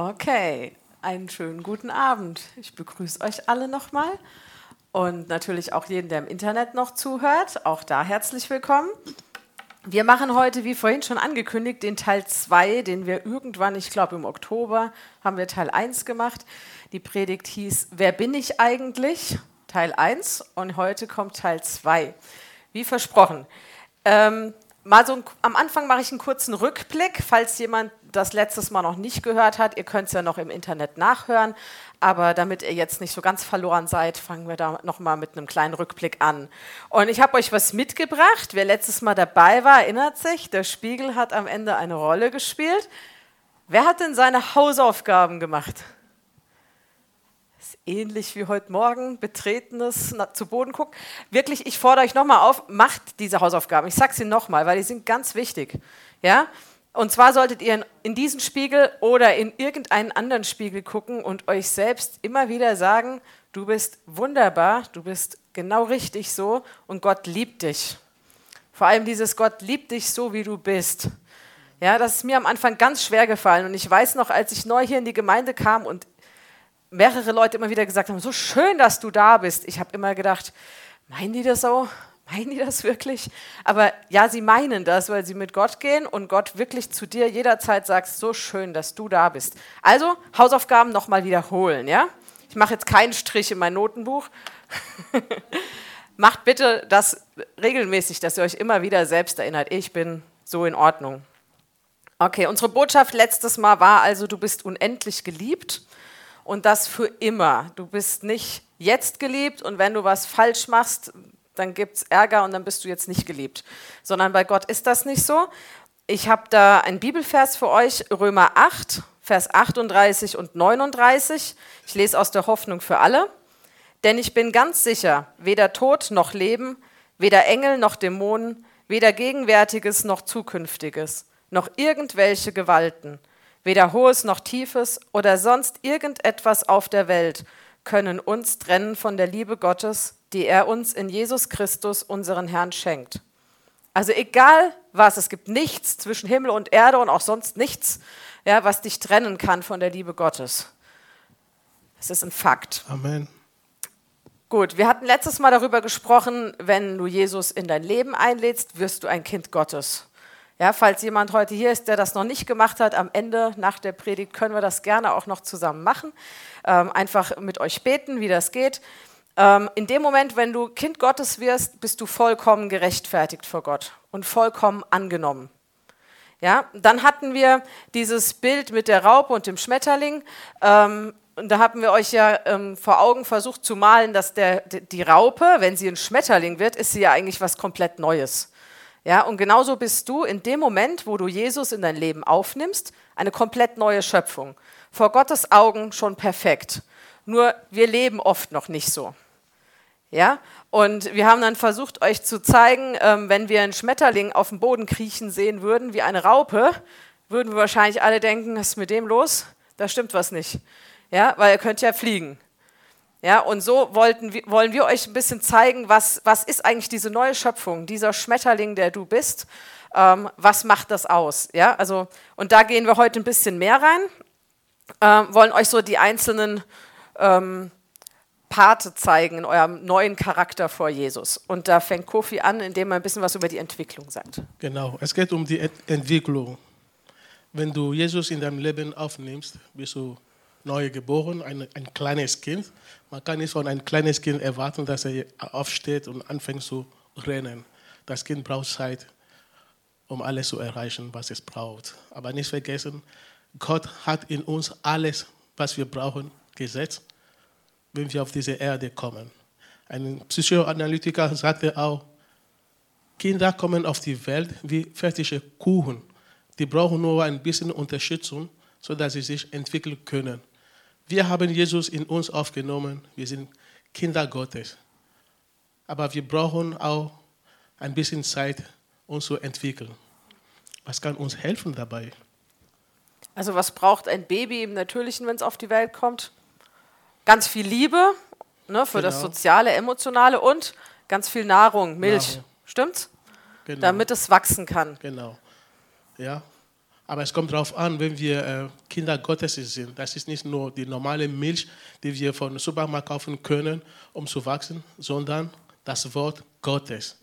Okay, einen schönen guten Abend. Ich begrüße euch alle nochmal und natürlich auch jeden, der im Internet noch zuhört. Auch da herzlich willkommen. Wir machen heute, wie vorhin schon angekündigt, den Teil 2, den wir irgendwann, ich glaube im Oktober, haben wir Teil 1 gemacht. Die Predigt hieß Wer bin ich eigentlich? Teil 1 und heute kommt Teil 2. Wie versprochen. Ähm, mal so ein, am Anfang mache ich einen kurzen Rückblick, falls jemand das letztes Mal noch nicht gehört hat. Ihr könnt es ja noch im Internet nachhören. Aber damit ihr jetzt nicht so ganz verloren seid, fangen wir da nochmal mit einem kleinen Rückblick an. Und ich habe euch was mitgebracht. Wer letztes Mal dabei war, erinnert sich, der Spiegel hat am Ende eine Rolle gespielt. Wer hat denn seine Hausaufgaben gemacht? Ähnlich wie heute Morgen, betretenes zu Boden gucken. Wirklich, ich fordere euch nochmal auf, macht diese Hausaufgaben. Ich sage sie nochmal, weil die sind ganz wichtig. Ja? Und zwar solltet ihr in diesen Spiegel oder in irgendeinen anderen Spiegel gucken und euch selbst immer wieder sagen, du bist wunderbar, du bist genau richtig so und Gott liebt dich. Vor allem dieses Gott liebt dich so, wie du bist. Ja, das ist mir am Anfang ganz schwer gefallen und ich weiß noch, als ich neu hier in die Gemeinde kam und mehrere Leute immer wieder gesagt haben, so schön, dass du da bist. Ich habe immer gedacht, meinen die das so? Meinen die das wirklich? Aber ja, sie meinen das, weil sie mit Gott gehen und Gott wirklich zu dir jederzeit sagt, so schön, dass du da bist. Also Hausaufgaben nochmal wiederholen, ja? Ich mache jetzt keinen Strich in mein Notenbuch. Macht bitte das regelmäßig, dass ihr euch immer wieder selbst erinnert, ich bin so in Ordnung. Okay, unsere Botschaft letztes Mal war also, du bist unendlich geliebt und das für immer. Du bist nicht jetzt geliebt und wenn du was falsch machst, dann gibt es Ärger und dann bist du jetzt nicht geliebt. Sondern bei Gott ist das nicht so. Ich habe da einen Bibelvers für euch, Römer 8, Vers 38 und 39. Ich lese aus der Hoffnung für alle. Denn ich bin ganz sicher, weder Tod noch Leben, weder Engel noch Dämonen, weder Gegenwärtiges noch Zukünftiges, noch irgendwelche Gewalten, weder Hohes noch Tiefes oder sonst irgendetwas auf der Welt können uns trennen von der Liebe Gottes, die er uns in Jesus Christus, unseren Herrn, schenkt. Also egal was, es gibt nichts zwischen Himmel und Erde und auch sonst nichts, ja, was dich trennen kann von der Liebe Gottes. Das ist ein Fakt. Amen. Gut, wir hatten letztes Mal darüber gesprochen, wenn du Jesus in dein Leben einlädst, wirst du ein Kind Gottes. Ja, falls jemand heute hier ist, der das noch nicht gemacht hat, am Ende nach der Predigt können wir das gerne auch noch zusammen machen. Ähm, einfach mit euch beten, wie das geht. Ähm, in dem Moment, wenn du Kind Gottes wirst, bist du vollkommen gerechtfertigt vor Gott und vollkommen angenommen. Ja, dann hatten wir dieses Bild mit der Raupe und dem Schmetterling. Ähm, und da haben wir euch ja ähm, vor Augen versucht zu malen, dass der, die Raupe, wenn sie ein Schmetterling wird, ist sie ja eigentlich was komplett Neues. Ja, und genauso bist du in dem Moment, wo du Jesus in dein Leben aufnimmst, eine komplett neue Schöpfung. Vor Gottes Augen schon perfekt. Nur wir leben oft noch nicht so. Ja? Und wir haben dann versucht, euch zu zeigen, ähm, wenn wir einen Schmetterling auf dem Boden kriechen sehen würden, wie eine Raupe, würden wir wahrscheinlich alle denken, was ist mit dem los? Da stimmt was nicht. Ja, weil ihr könnt ja fliegen. Ja, und so wollten, wollen wir euch ein bisschen zeigen, was, was ist eigentlich diese neue Schöpfung, dieser Schmetterling, der du bist, ähm, was macht das aus? Ja, also, und da gehen wir heute ein bisschen mehr rein, ähm, wollen euch so die einzelnen ähm, Parte zeigen in eurem neuen Charakter vor Jesus. Und da fängt Kofi an, indem er ein bisschen was über die Entwicklung sagt. Genau, es geht um die Entwicklung. Wenn du Jesus in deinem Leben aufnimmst, bist du neu geboren, ein, ein kleines Kind. Man kann nicht von einem kleines Kind erwarten, dass er aufsteht und anfängt zu rennen. Das Kind braucht Zeit, um alles zu erreichen, was es braucht. Aber nicht vergessen, Gott hat in uns alles, was wir brauchen, gesetzt wenn wir auf diese Erde kommen. Ein Psychoanalytiker sagte auch, Kinder kommen auf die Welt wie fertige Kuchen. Die brauchen nur ein bisschen Unterstützung, sodass sie sich entwickeln können. Wir haben Jesus in uns aufgenommen. Wir sind Kinder Gottes. Aber wir brauchen auch ein bisschen Zeit, uns zu entwickeln. Was kann uns helfen dabei? Also was braucht ein Baby im Natürlichen, wenn es auf die Welt kommt? ganz viel Liebe ne, für genau. das Soziale, Emotionale und ganz viel Nahrung, Milch. Nahrung. Stimmt's? Genau. Damit es wachsen kann. Genau. Ja. Aber es kommt darauf an, wenn wir äh, Kinder Gottes sind. Das ist nicht nur die normale Milch, die wir von Supermarkt kaufen können, um zu wachsen, sondern das Wort Gottes.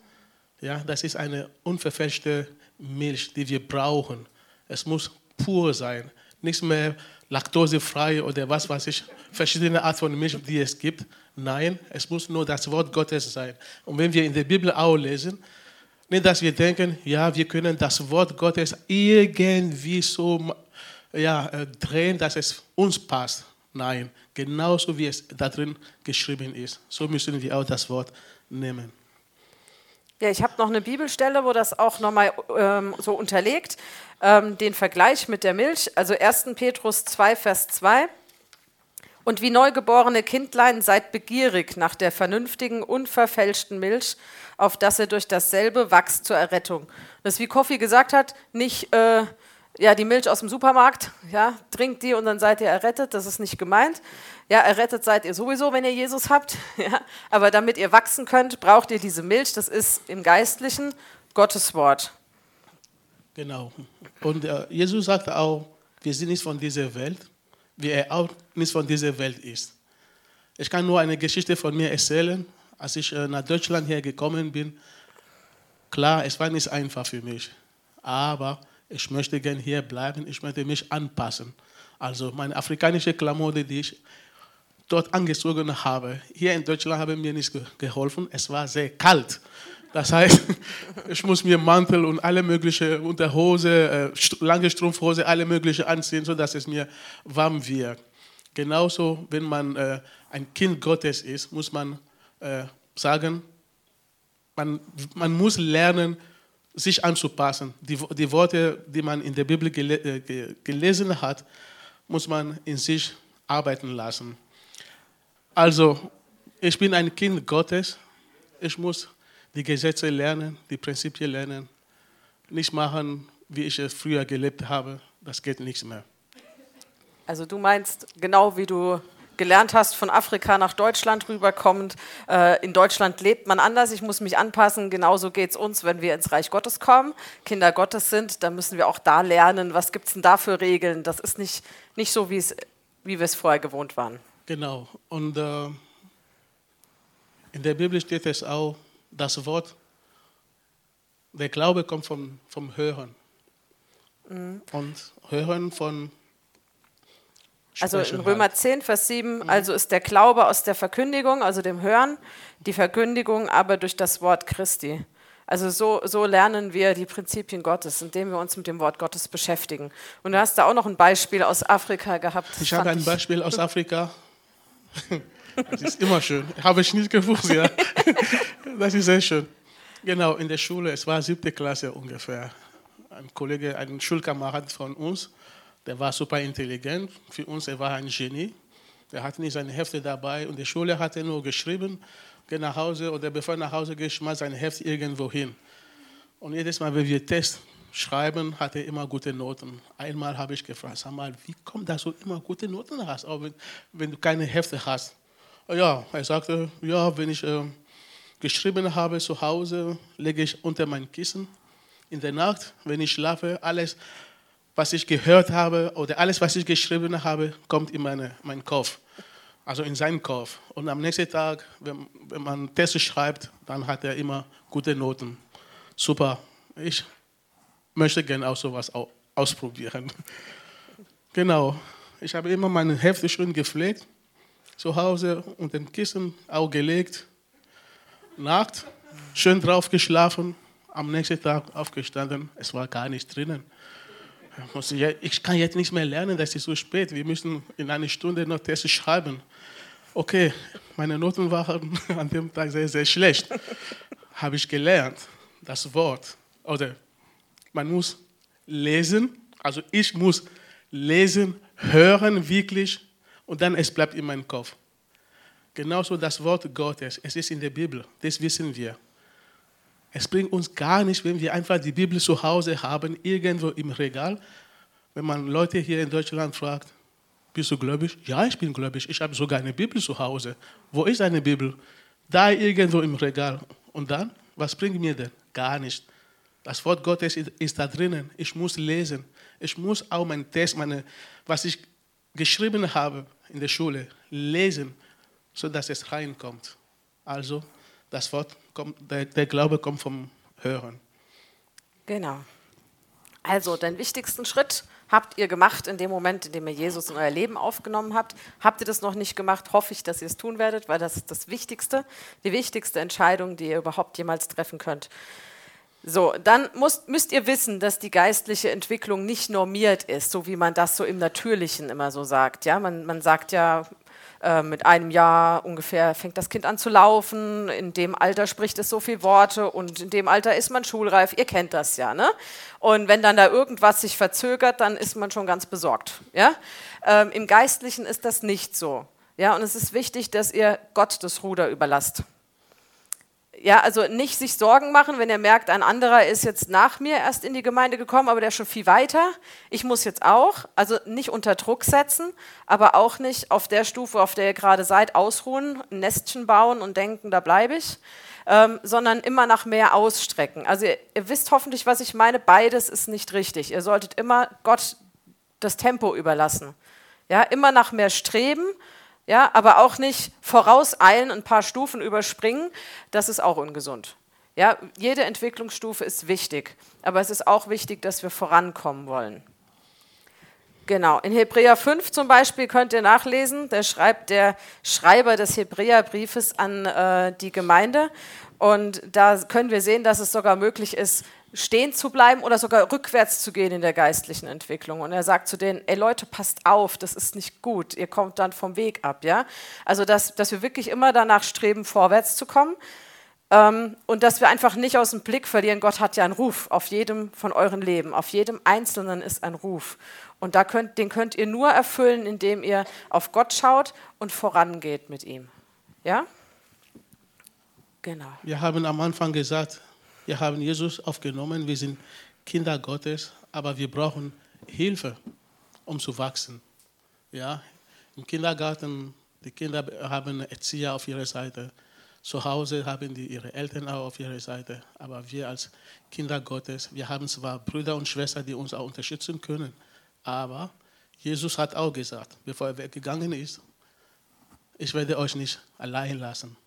Ja, das ist eine unverfälschte Milch, die wir brauchen. Es muss pur sein, nicht mehr laktosefrei oder was weiß ich, verschiedene Art von Milch, die es gibt. Nein, es muss nur das Wort Gottes sein. Und wenn wir in der Bibel auch lesen, nicht, dass wir denken, ja, wir können das Wort Gottes irgendwie so ja, drehen, dass es uns passt. Nein, genauso wie es da drin geschrieben ist. So müssen wir auch das Wort nehmen. Ja, ich habe noch eine Bibelstelle, wo das auch nochmal ähm, so unterlegt, ähm, den Vergleich mit der Milch. Also 1. Petrus 2, Vers 2. Und wie neugeborene Kindlein seid begierig nach der vernünftigen, unverfälschten Milch, auf dass ihr durch dasselbe wachst zur Errettung. Das ist, wie Kofi gesagt hat, nicht äh, ja, die Milch aus dem Supermarkt, ja, trinkt die und dann seid ihr errettet, das ist nicht gemeint. Ja, errettet seid ihr sowieso, wenn ihr Jesus habt, ja, aber damit ihr wachsen könnt, braucht ihr diese Milch, das ist im Geistlichen Gottes Wort. Genau. Und äh, Jesus sagt auch, wir sind nicht von dieser Welt, wie er auch nicht von dieser Welt ist. Ich kann nur eine Geschichte von mir erzählen. Als ich äh, nach Deutschland hergekommen bin, klar, es war nicht einfach für mich, aber ich möchte gerne hier bleiben, ich möchte mich anpassen. Also meine afrikanische Klamotte, die ich dort angezogen habe, hier in Deutschland haben mir nicht geholfen. Es war sehr kalt. Das heißt, ich muss mir Mantel und alle möglichen Unterhose, äh, lange Strumpfhose, alle möglichen anziehen, sodass es mir warm wird. Genauso, wenn man äh, ein Kind Gottes ist, muss man äh, sagen, man, man muss lernen, sich anzupassen. Die, die Worte, die man in der Bibel gele, äh, gelesen hat, muss man in sich arbeiten lassen. Also, ich bin ein Kind Gottes. Ich muss die Gesetze lernen, die Prinzipien lernen, nicht machen, wie ich es früher gelebt habe. Das geht nichts mehr. Also du meinst, genau wie du gelernt hast, von Afrika nach Deutschland rüberkommend, äh, in Deutschland lebt man anders, ich muss mich anpassen, genauso geht es uns, wenn wir ins Reich Gottes kommen, Kinder Gottes sind, dann müssen wir auch da lernen, was gibt es denn da für Regeln, das ist nicht, nicht so, wie wir es vorher gewohnt waren. Genau, und äh, in der Bibel steht es auch, das Wort, der Glaube kommt vom, vom Hören. Mhm. Und Hören von also in Römer 10, Vers 7, mhm. also ist der Glaube aus der Verkündigung, also dem Hören, die Verkündigung aber durch das Wort Christi. Also so, so lernen wir die Prinzipien Gottes, indem wir uns mit dem Wort Gottes beschäftigen. Und du hast da auch noch ein Beispiel aus Afrika gehabt. Ich habe ein Beispiel aus Afrika. Das ist immer schön. Habe ich nicht gewusst, ja. Das ist sehr schön. Genau, in der Schule, es war siebte Klasse ungefähr. Ein Kollege, ein Schulkamerad von uns, der war super intelligent. Für uns, er war ein Genie. Der hatte nicht seine Hefte dabei und die Schule hat er nur geschrieben, geh nach Hause oder bevor er nach Hause geht, schmeißt seine Hefte irgendwo hin. Und jedes Mal, wenn wir Tests schreiben, hat er immer gute Noten. Einmal habe ich gefragt, sag mal, wie kommt das, dass du immer gute Noten hast, auch wenn, wenn du keine Hefte hast? Ja, er sagte, ja, wenn ich äh, geschrieben habe zu Hause, lege ich unter mein Kissen. In der Nacht, wenn ich schlafe, alles, was ich gehört habe oder alles, was ich geschrieben habe, kommt in meine, meinen Kopf. Also in seinen Kopf. Und am nächsten Tag, wenn, wenn man Tests schreibt, dann hat er immer gute Noten. Super. Ich möchte gerne auch sowas ausprobieren. Genau. Ich habe immer meine Hefte schön gepflegt zu Hause unter dem Kissen auch gelegt. Nacht, schön drauf geschlafen, am nächsten Tag aufgestanden, es war gar nichts drinnen. Ich kann jetzt nicht mehr lernen, das ist so spät, wir müssen in einer Stunde noch Tests schreiben. Okay, meine Noten waren an dem Tag sehr, sehr schlecht. Habe ich gelernt, das Wort, oder man muss lesen, also ich muss lesen, hören wirklich und dann es bleibt in meinem Kopf. Genauso das Wort Gottes, es ist in der Bibel, das wissen wir. Es bringt uns gar nicht, wenn wir einfach die Bibel zu Hause haben, irgendwo im Regal. Wenn man Leute hier in Deutschland fragt, bist du gläubig? Ja, ich bin gläubig. Ich habe sogar eine Bibel zu Hause. Wo ist eine Bibel? Da irgendwo im Regal. Und dann, was bringt mir denn? Gar nicht. Das Wort Gottes ist da drinnen. Ich muss lesen. Ich muss auch meinen Test, meine, was ich geschrieben habe in der Schule, lesen, sodass es reinkommt. Also, das Wort kommt, der, der Glaube kommt vom Hören. Genau. Also, den wichtigsten Schritt habt ihr gemacht in dem Moment, in dem ihr Jesus in euer Leben aufgenommen habt. Habt ihr das noch nicht gemacht, hoffe ich, dass ihr es tun werdet, weil das ist das Wichtigste, die wichtigste Entscheidung, die ihr überhaupt jemals treffen könnt. So, dann müsst, müsst ihr wissen, dass die geistliche Entwicklung nicht normiert ist, so wie man das so im Natürlichen immer so sagt. Ja, man, man sagt ja, äh, mit einem Jahr ungefähr fängt das Kind an zu laufen, in dem Alter spricht es so viele Worte und in dem Alter ist man schulreif. Ihr kennt das ja, ne? Und wenn dann da irgendwas sich verzögert, dann ist man schon ganz besorgt. Ja? Ähm, Im Geistlichen ist das nicht so. Ja, und es ist wichtig, dass ihr Gott das Ruder überlasst. Ja, also nicht sich Sorgen machen, wenn ihr merkt, ein anderer ist jetzt nach mir erst in die Gemeinde gekommen, aber der ist schon viel weiter. Ich muss jetzt auch. Also nicht unter Druck setzen, aber auch nicht auf der Stufe, auf der ihr gerade seid, ausruhen, ein Nestchen bauen und denken, da bleibe ich, ähm, sondern immer nach mehr ausstrecken. Also ihr, ihr wisst hoffentlich, was ich meine. Beides ist nicht richtig. Ihr solltet immer Gott das Tempo überlassen. Ja, immer nach mehr streben ja, aber auch nicht vorauseilen, ein paar Stufen überspringen, das ist auch ungesund. Ja, jede Entwicklungsstufe ist wichtig, aber es ist auch wichtig, dass wir vorankommen wollen. Genau, in Hebräer 5 zum Beispiel könnt ihr nachlesen, da schreibt der Schreiber des Hebräerbriefes an äh, die Gemeinde. Und da können wir sehen, dass es sogar möglich ist, stehen zu bleiben oder sogar rückwärts zu gehen in der geistlichen Entwicklung. Und er sagt zu denen, ey Leute, passt auf, das ist nicht gut, ihr kommt dann vom Weg ab. Ja? Also, dass, dass wir wirklich immer danach streben, vorwärts zu kommen ähm, und dass wir einfach nicht aus dem Blick verlieren, Gott hat ja einen Ruf auf jedem von euren Leben, auf jedem Einzelnen ist ein Ruf. Und da könnt, den könnt ihr nur erfüllen, indem ihr auf Gott schaut und vorangeht mit ihm. Ja? Genau. Wir haben am Anfang gesagt, wir haben Jesus aufgenommen, wir sind Kinder Gottes, aber wir brauchen Hilfe, um zu wachsen. Ja, Im Kindergarten, die Kinder haben Erzieher auf ihrer Seite. Zu Hause haben die ihre Eltern auch auf ihrer Seite. Aber wir als Kinder Gottes, wir haben zwar Brüder und Schwestern, die uns auch unterstützen können. Aber Jesus hat auch gesagt, bevor er weggegangen ist, ich werde euch nicht allein lassen.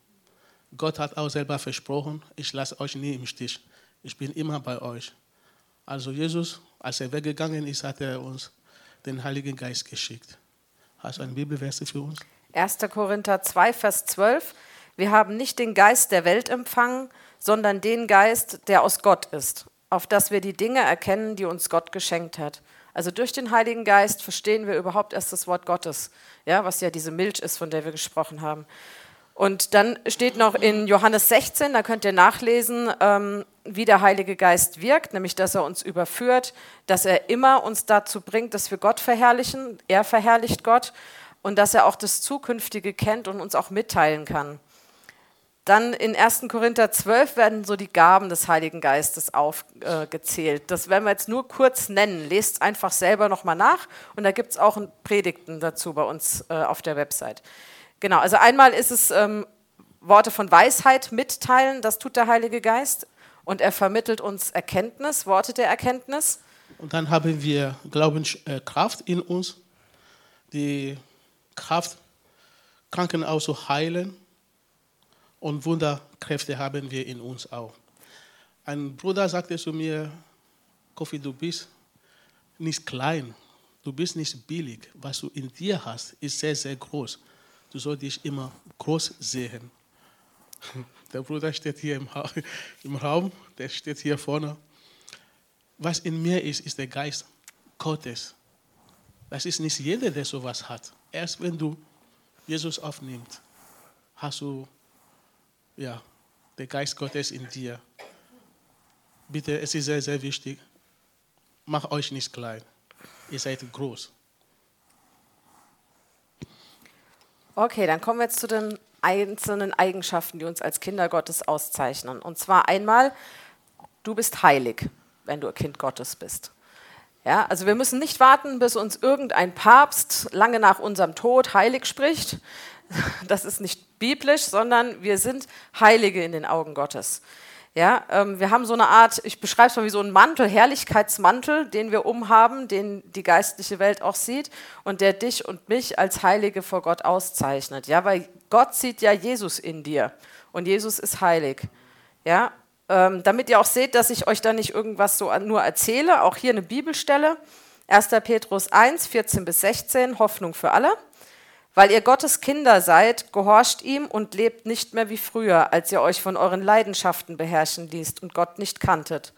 Gott hat auch selber versprochen, ich lasse euch nie im Stich. Ich bin immer bei euch. Also Jesus, als er weggegangen ist, hat er uns den Heiligen Geist geschickt. Hast du ein Bibelvers für uns? 1. Korinther 2, Vers 12. Wir haben nicht den Geist der Welt empfangen, sondern den Geist, der aus Gott ist, auf dass wir die Dinge erkennen, die uns Gott geschenkt hat. Also durch den Heiligen Geist verstehen wir überhaupt erst das Wort Gottes, ja, was ja diese Milch ist, von der wir gesprochen haben. Und dann steht noch in Johannes 16, da könnt ihr nachlesen, ähm, wie der Heilige Geist wirkt, nämlich dass er uns überführt, dass er immer uns dazu bringt, dass wir Gott verherrlichen, er verherrlicht Gott und dass er auch das Zukünftige kennt und uns auch mitteilen kann. Dann in 1. Korinther 12 werden so die Gaben des Heiligen Geistes aufgezählt. Äh, das werden wir jetzt nur kurz nennen. Lest einfach selber nochmal nach und da gibt es auch Predigten dazu bei uns äh, auf der Website. Genau, also einmal ist es ähm, Worte von Weisheit mitteilen, das tut der Heilige Geist. Und er vermittelt uns Erkenntnis, Worte der Erkenntnis. Und dann haben wir Glaubenskraft äh, in uns, die Kraft, Kranken auch zu heilen. Und Wunderkräfte haben wir in uns auch. Ein Bruder sagte zu mir, Kofi, du bist nicht klein, du bist nicht billig. Was du in dir hast, ist sehr, sehr groß. Du sollst dich immer groß sehen. Der Bruder steht hier im, Raum, der steht hier vorne. Was in mir ist, ist der Geist Gottes. Das ist nicht jeder, der sowas hat. Erst wenn du Jesus aufnimmst, hast du ja, den Geist Gottes in dir. Bitte, es ist sehr, sehr wichtig. Macht euch nicht klein. Ihr seid groß. Okay, dann kommen wir jetzt zu den einzelnen Eigenschaften, die uns als Kinder Gottes auszeichnen. Und zwar einmal, du bist heilig, wenn du Kind Gottes bist. Ja, also wir müssen nicht warten, bis uns irgendein Papst lange nach unserem Tod heilig spricht. Das ist nicht biblisch, sondern wir sind Heilige in den Augen Gottes. Ja, ähm, wir haben so eine Art, ich beschreibe es mal wie so einen Mantel, Herrlichkeitsmantel, den wir umhaben, den die geistliche Welt auch sieht und der dich und mich als Heilige vor Gott auszeichnet. Ja, weil Gott sieht ja Jesus in dir und Jesus ist heilig. Ja, ähm, damit ihr auch seht, dass ich euch da nicht irgendwas so nur erzähle, auch hier eine Bibelstelle, 1. Petrus 1, 14 bis 16, Hoffnung für alle. Weil ihr Gottes Kinder seid, gehorcht ihm und lebt nicht mehr wie früher, als ihr euch von euren Leidenschaften beherrschen ließt und Gott nicht kanntet.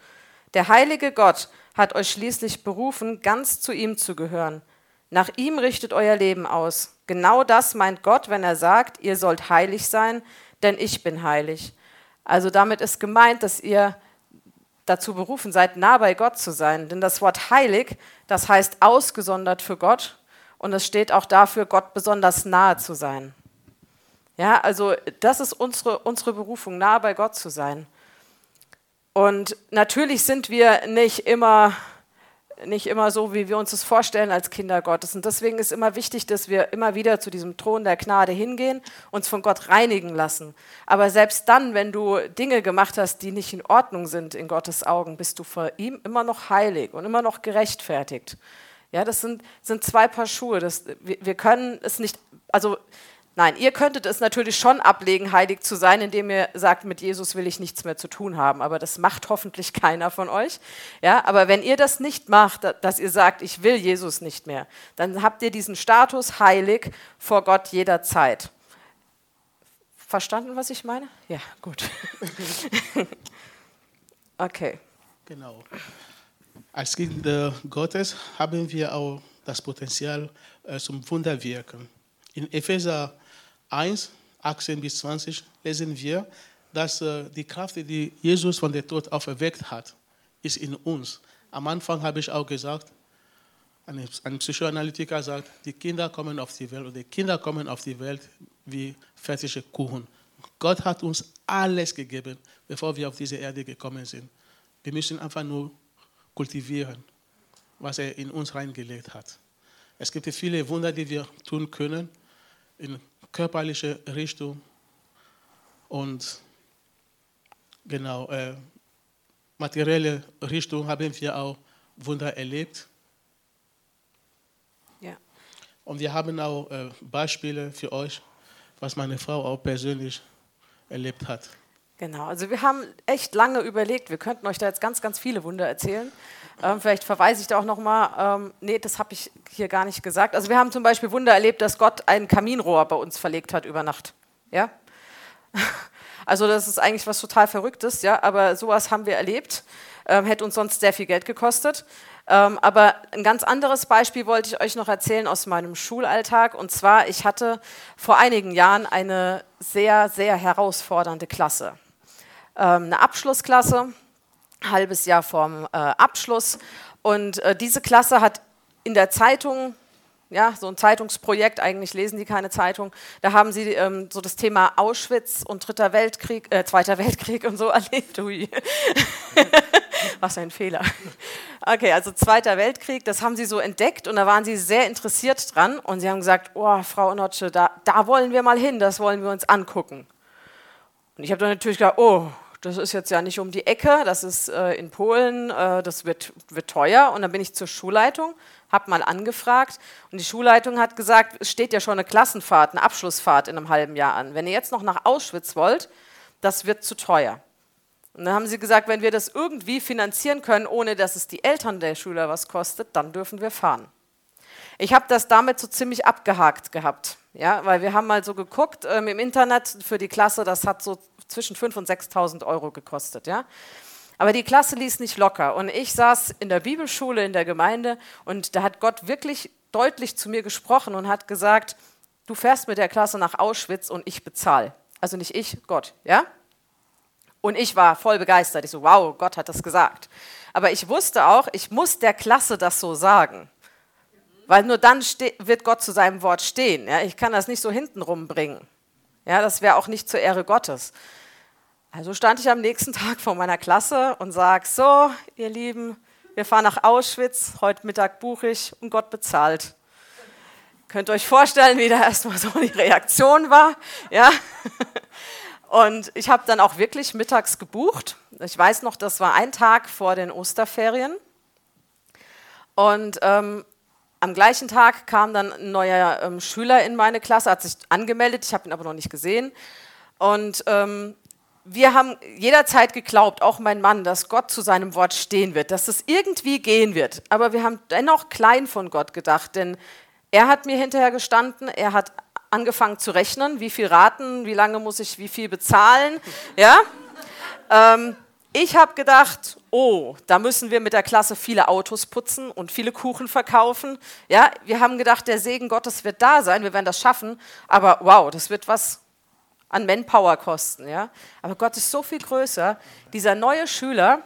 Der heilige Gott hat euch schließlich berufen, ganz zu ihm zu gehören. Nach ihm richtet euer Leben aus. Genau das meint Gott, wenn er sagt, ihr sollt heilig sein, denn ich bin heilig. Also damit ist gemeint, dass ihr dazu berufen seid, nah bei Gott zu sein. Denn das Wort heilig, das heißt ausgesondert für Gott und es steht auch dafür, Gott besonders nahe zu sein. Ja, also das ist unsere, unsere Berufung, nah bei Gott zu sein. Und natürlich sind wir nicht immer, nicht immer so, wie wir uns das vorstellen als Kinder Gottes. Und deswegen ist immer wichtig, dass wir immer wieder zu diesem Thron der Gnade hingehen, uns von Gott reinigen lassen. Aber selbst dann, wenn du Dinge gemacht hast, die nicht in Ordnung sind in Gottes Augen, bist du vor ihm immer noch heilig und immer noch gerechtfertigt. Ja, das sind, sind zwei Paar Schuhe. Das, wir, wir können es nicht, also nein, ihr könntet es natürlich schon ablegen, heilig zu sein, indem ihr sagt, mit Jesus will ich nichts mehr zu tun haben. Aber das macht hoffentlich keiner von euch. Ja, aber wenn ihr das nicht macht, dass ihr sagt, ich will Jesus nicht mehr, dann habt ihr diesen Status heilig vor Gott jederzeit. Verstanden, was ich meine? Ja, gut. okay. Genau. Als Kinder Gottes haben wir auch das Potenzial äh, zum Wunderwirken. In Epheser 1, 18 bis 20 lesen wir, dass äh, die Kraft, die Jesus von der Tod auferweckt hat, ist in uns. Am Anfang habe ich auch gesagt, ein Psychoanalytiker sagt, die Kinder kommen auf die Welt und die Kinder kommen auf die Welt wie fertige Kuchen. Gott hat uns alles gegeben, bevor wir auf diese Erde gekommen sind. Wir müssen einfach nur kultivieren, was er in uns reingelegt hat. Es gibt viele Wunder, die wir tun können in körperlicher Richtung und genau äh, materielle Richtung haben wir auch Wunder erlebt. Ja. Und wir haben auch äh, Beispiele für euch, was meine Frau auch persönlich erlebt hat. Genau, also wir haben echt lange überlegt, wir könnten euch da jetzt ganz, ganz viele Wunder erzählen. Ähm, vielleicht verweise ich da auch nochmal, ähm, nee, das habe ich hier gar nicht gesagt. Also wir haben zum Beispiel Wunder erlebt, dass Gott ein Kaminrohr bei uns verlegt hat über Nacht. Ja? Also das ist eigentlich was total Verrücktes, ja, aber sowas haben wir erlebt. Ähm, hätte uns sonst sehr viel Geld gekostet. Ähm, aber ein ganz anderes Beispiel wollte ich euch noch erzählen aus meinem Schulalltag. Und zwar, ich hatte vor einigen Jahren eine sehr, sehr herausfordernde Klasse. Ähm, eine Abschlussklasse, halbes Jahr vorm äh, Abschluss. Und äh, diese Klasse hat in der Zeitung, ja, so ein Zeitungsprojekt, eigentlich lesen die keine Zeitung, da haben sie ähm, so das Thema Auschwitz und Dritter Weltkrieg, äh, Zweiter Weltkrieg und so erlebt. Ui. Was ein Fehler. Okay, also Zweiter Weltkrieg, das haben sie so entdeckt und da waren sie sehr interessiert dran und sie haben gesagt, oh, Frau Onotsche, da, da wollen wir mal hin, das wollen wir uns angucken. Und ich habe dann natürlich gedacht, oh, das ist jetzt ja nicht um die Ecke, das ist äh, in Polen, äh, das wird, wird teuer. Und dann bin ich zur Schulleitung, habe mal angefragt und die Schulleitung hat gesagt, es steht ja schon eine Klassenfahrt, eine Abschlussfahrt in einem halben Jahr an. Wenn ihr jetzt noch nach Auschwitz wollt, das wird zu teuer. Und dann haben sie gesagt, wenn wir das irgendwie finanzieren können, ohne dass es die Eltern der Schüler was kostet, dann dürfen wir fahren. Ich habe das damit so ziemlich abgehakt gehabt, ja, weil wir haben mal so geguckt ähm, im Internet für die Klasse, das hat so zwischen 5.000 und 6.000 Euro gekostet, ja. Aber die Klasse ließ nicht locker und ich saß in der Bibelschule in der Gemeinde und da hat Gott wirklich deutlich zu mir gesprochen und hat gesagt, du fährst mit der Klasse nach Auschwitz und ich bezahle. Also nicht ich, Gott, ja? Und ich war voll begeistert. Ich so, wow, Gott hat das gesagt. Aber ich wusste auch, ich muss der Klasse das so sagen. Weil nur dann wird Gott zu seinem Wort stehen. Ja? Ich kann das nicht so hintenrum bringen. Ja, das wäre auch nicht zur Ehre Gottes. Also stand ich am nächsten Tag vor meiner Klasse und sage, so, ihr Lieben, wir fahren nach Auschwitz, heute Mittag buche ich und Gott bezahlt. Könnt ihr euch vorstellen, wie da erstmal so die Reaktion war? Ja? Und ich habe dann auch wirklich mittags gebucht. Ich weiß noch, das war ein Tag vor den Osterferien. Und ähm, am gleichen Tag kam dann ein neuer ähm, Schüler in meine Klasse, hat sich angemeldet, ich habe ihn aber noch nicht gesehen. Und ähm, wir haben jederzeit geglaubt, auch mein Mann, dass Gott zu seinem Wort stehen wird, dass es irgendwie gehen wird. Aber wir haben dennoch klein von Gott gedacht, denn er hat mir hinterher gestanden, er hat angefangen zu rechnen, wie viel Raten, wie lange muss ich wie viel bezahlen. Ja? Ähm, ich habe gedacht, oh, da müssen wir mit der Klasse viele Autos putzen und viele Kuchen verkaufen. Ja, wir haben gedacht, der Segen Gottes wird da sein, wir werden das schaffen. Aber wow, das wird was an Manpower kosten. Ja? Aber Gott ist so viel größer. Dieser neue Schüler,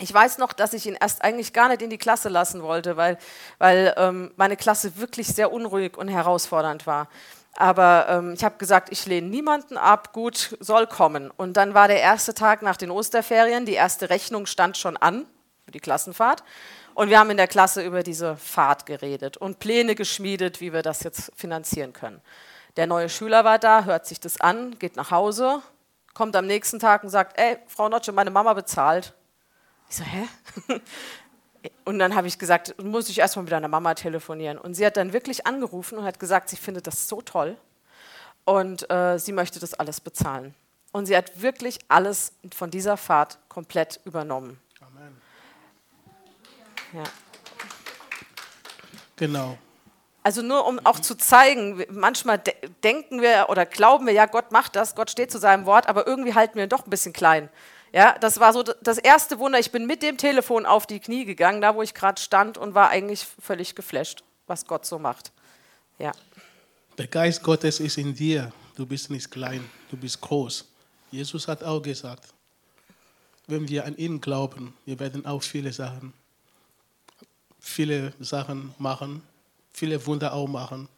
ich weiß noch, dass ich ihn erst eigentlich gar nicht in die Klasse lassen wollte, weil, weil ähm, meine Klasse wirklich sehr unruhig und herausfordernd war. Aber ähm, ich habe gesagt, ich lehne niemanden ab, gut, soll kommen. Und dann war der erste Tag nach den Osterferien, die erste Rechnung stand schon an für die Klassenfahrt. Und wir haben in der Klasse über diese Fahrt geredet und Pläne geschmiedet, wie wir das jetzt finanzieren können. Der neue Schüler war da, hört sich das an, geht nach Hause, kommt am nächsten Tag und sagt, ey, Frau Notsche, meine Mama bezahlt. Ich so, hä? Und dann habe ich gesagt, muss ich erstmal mit deiner Mama telefonieren. Und sie hat dann wirklich angerufen und hat gesagt, sie findet das so toll und äh, sie möchte das alles bezahlen. Und sie hat wirklich alles von dieser Fahrt komplett übernommen. Amen. Ja. Genau. Also nur um auch zu zeigen, manchmal de denken wir oder glauben wir, ja, Gott macht das, Gott steht zu seinem Wort, aber irgendwie halten wir ihn doch ein bisschen klein. Ja, das war so das erste Wunder. Ich bin mit dem Telefon auf die Knie gegangen, da wo ich gerade stand und war eigentlich völlig geflasht, was Gott so macht. Ja. Der Geist Gottes ist in dir. Du bist nicht klein, du bist groß. Jesus hat auch gesagt, wenn wir an ihn glauben, wir werden auch viele Sachen, viele Sachen machen viele Wunder auch machen.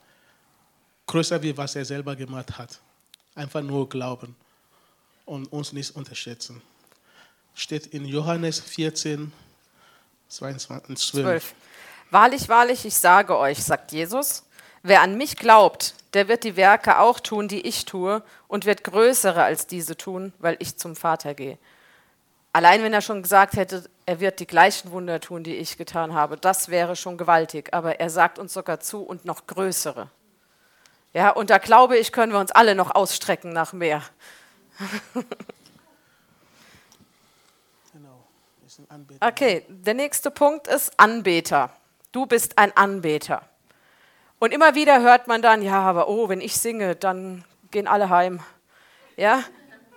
Größer wie was er selber gemacht hat. Einfach nur glauben und uns nicht unterschätzen. Steht in Johannes 14, 22, 12. 12. Wahrlich, wahrlich, ich sage euch, sagt Jesus, wer an mich glaubt, der wird die Werke auch tun, die ich tue, und wird größere als diese tun, weil ich zum Vater gehe. Allein wenn er schon gesagt hätte, er wird die gleichen Wunder tun, die ich getan habe, das wäre schon gewaltig. Aber er sagt uns sogar zu und noch größere. Ja, und da glaube ich, können wir uns alle noch ausstrecken nach mehr. genau. Okay, der nächste Punkt ist Anbeter. Du bist ein Anbeter. Und immer wieder hört man dann, ja, aber oh, wenn ich singe, dann gehen alle heim. Ja,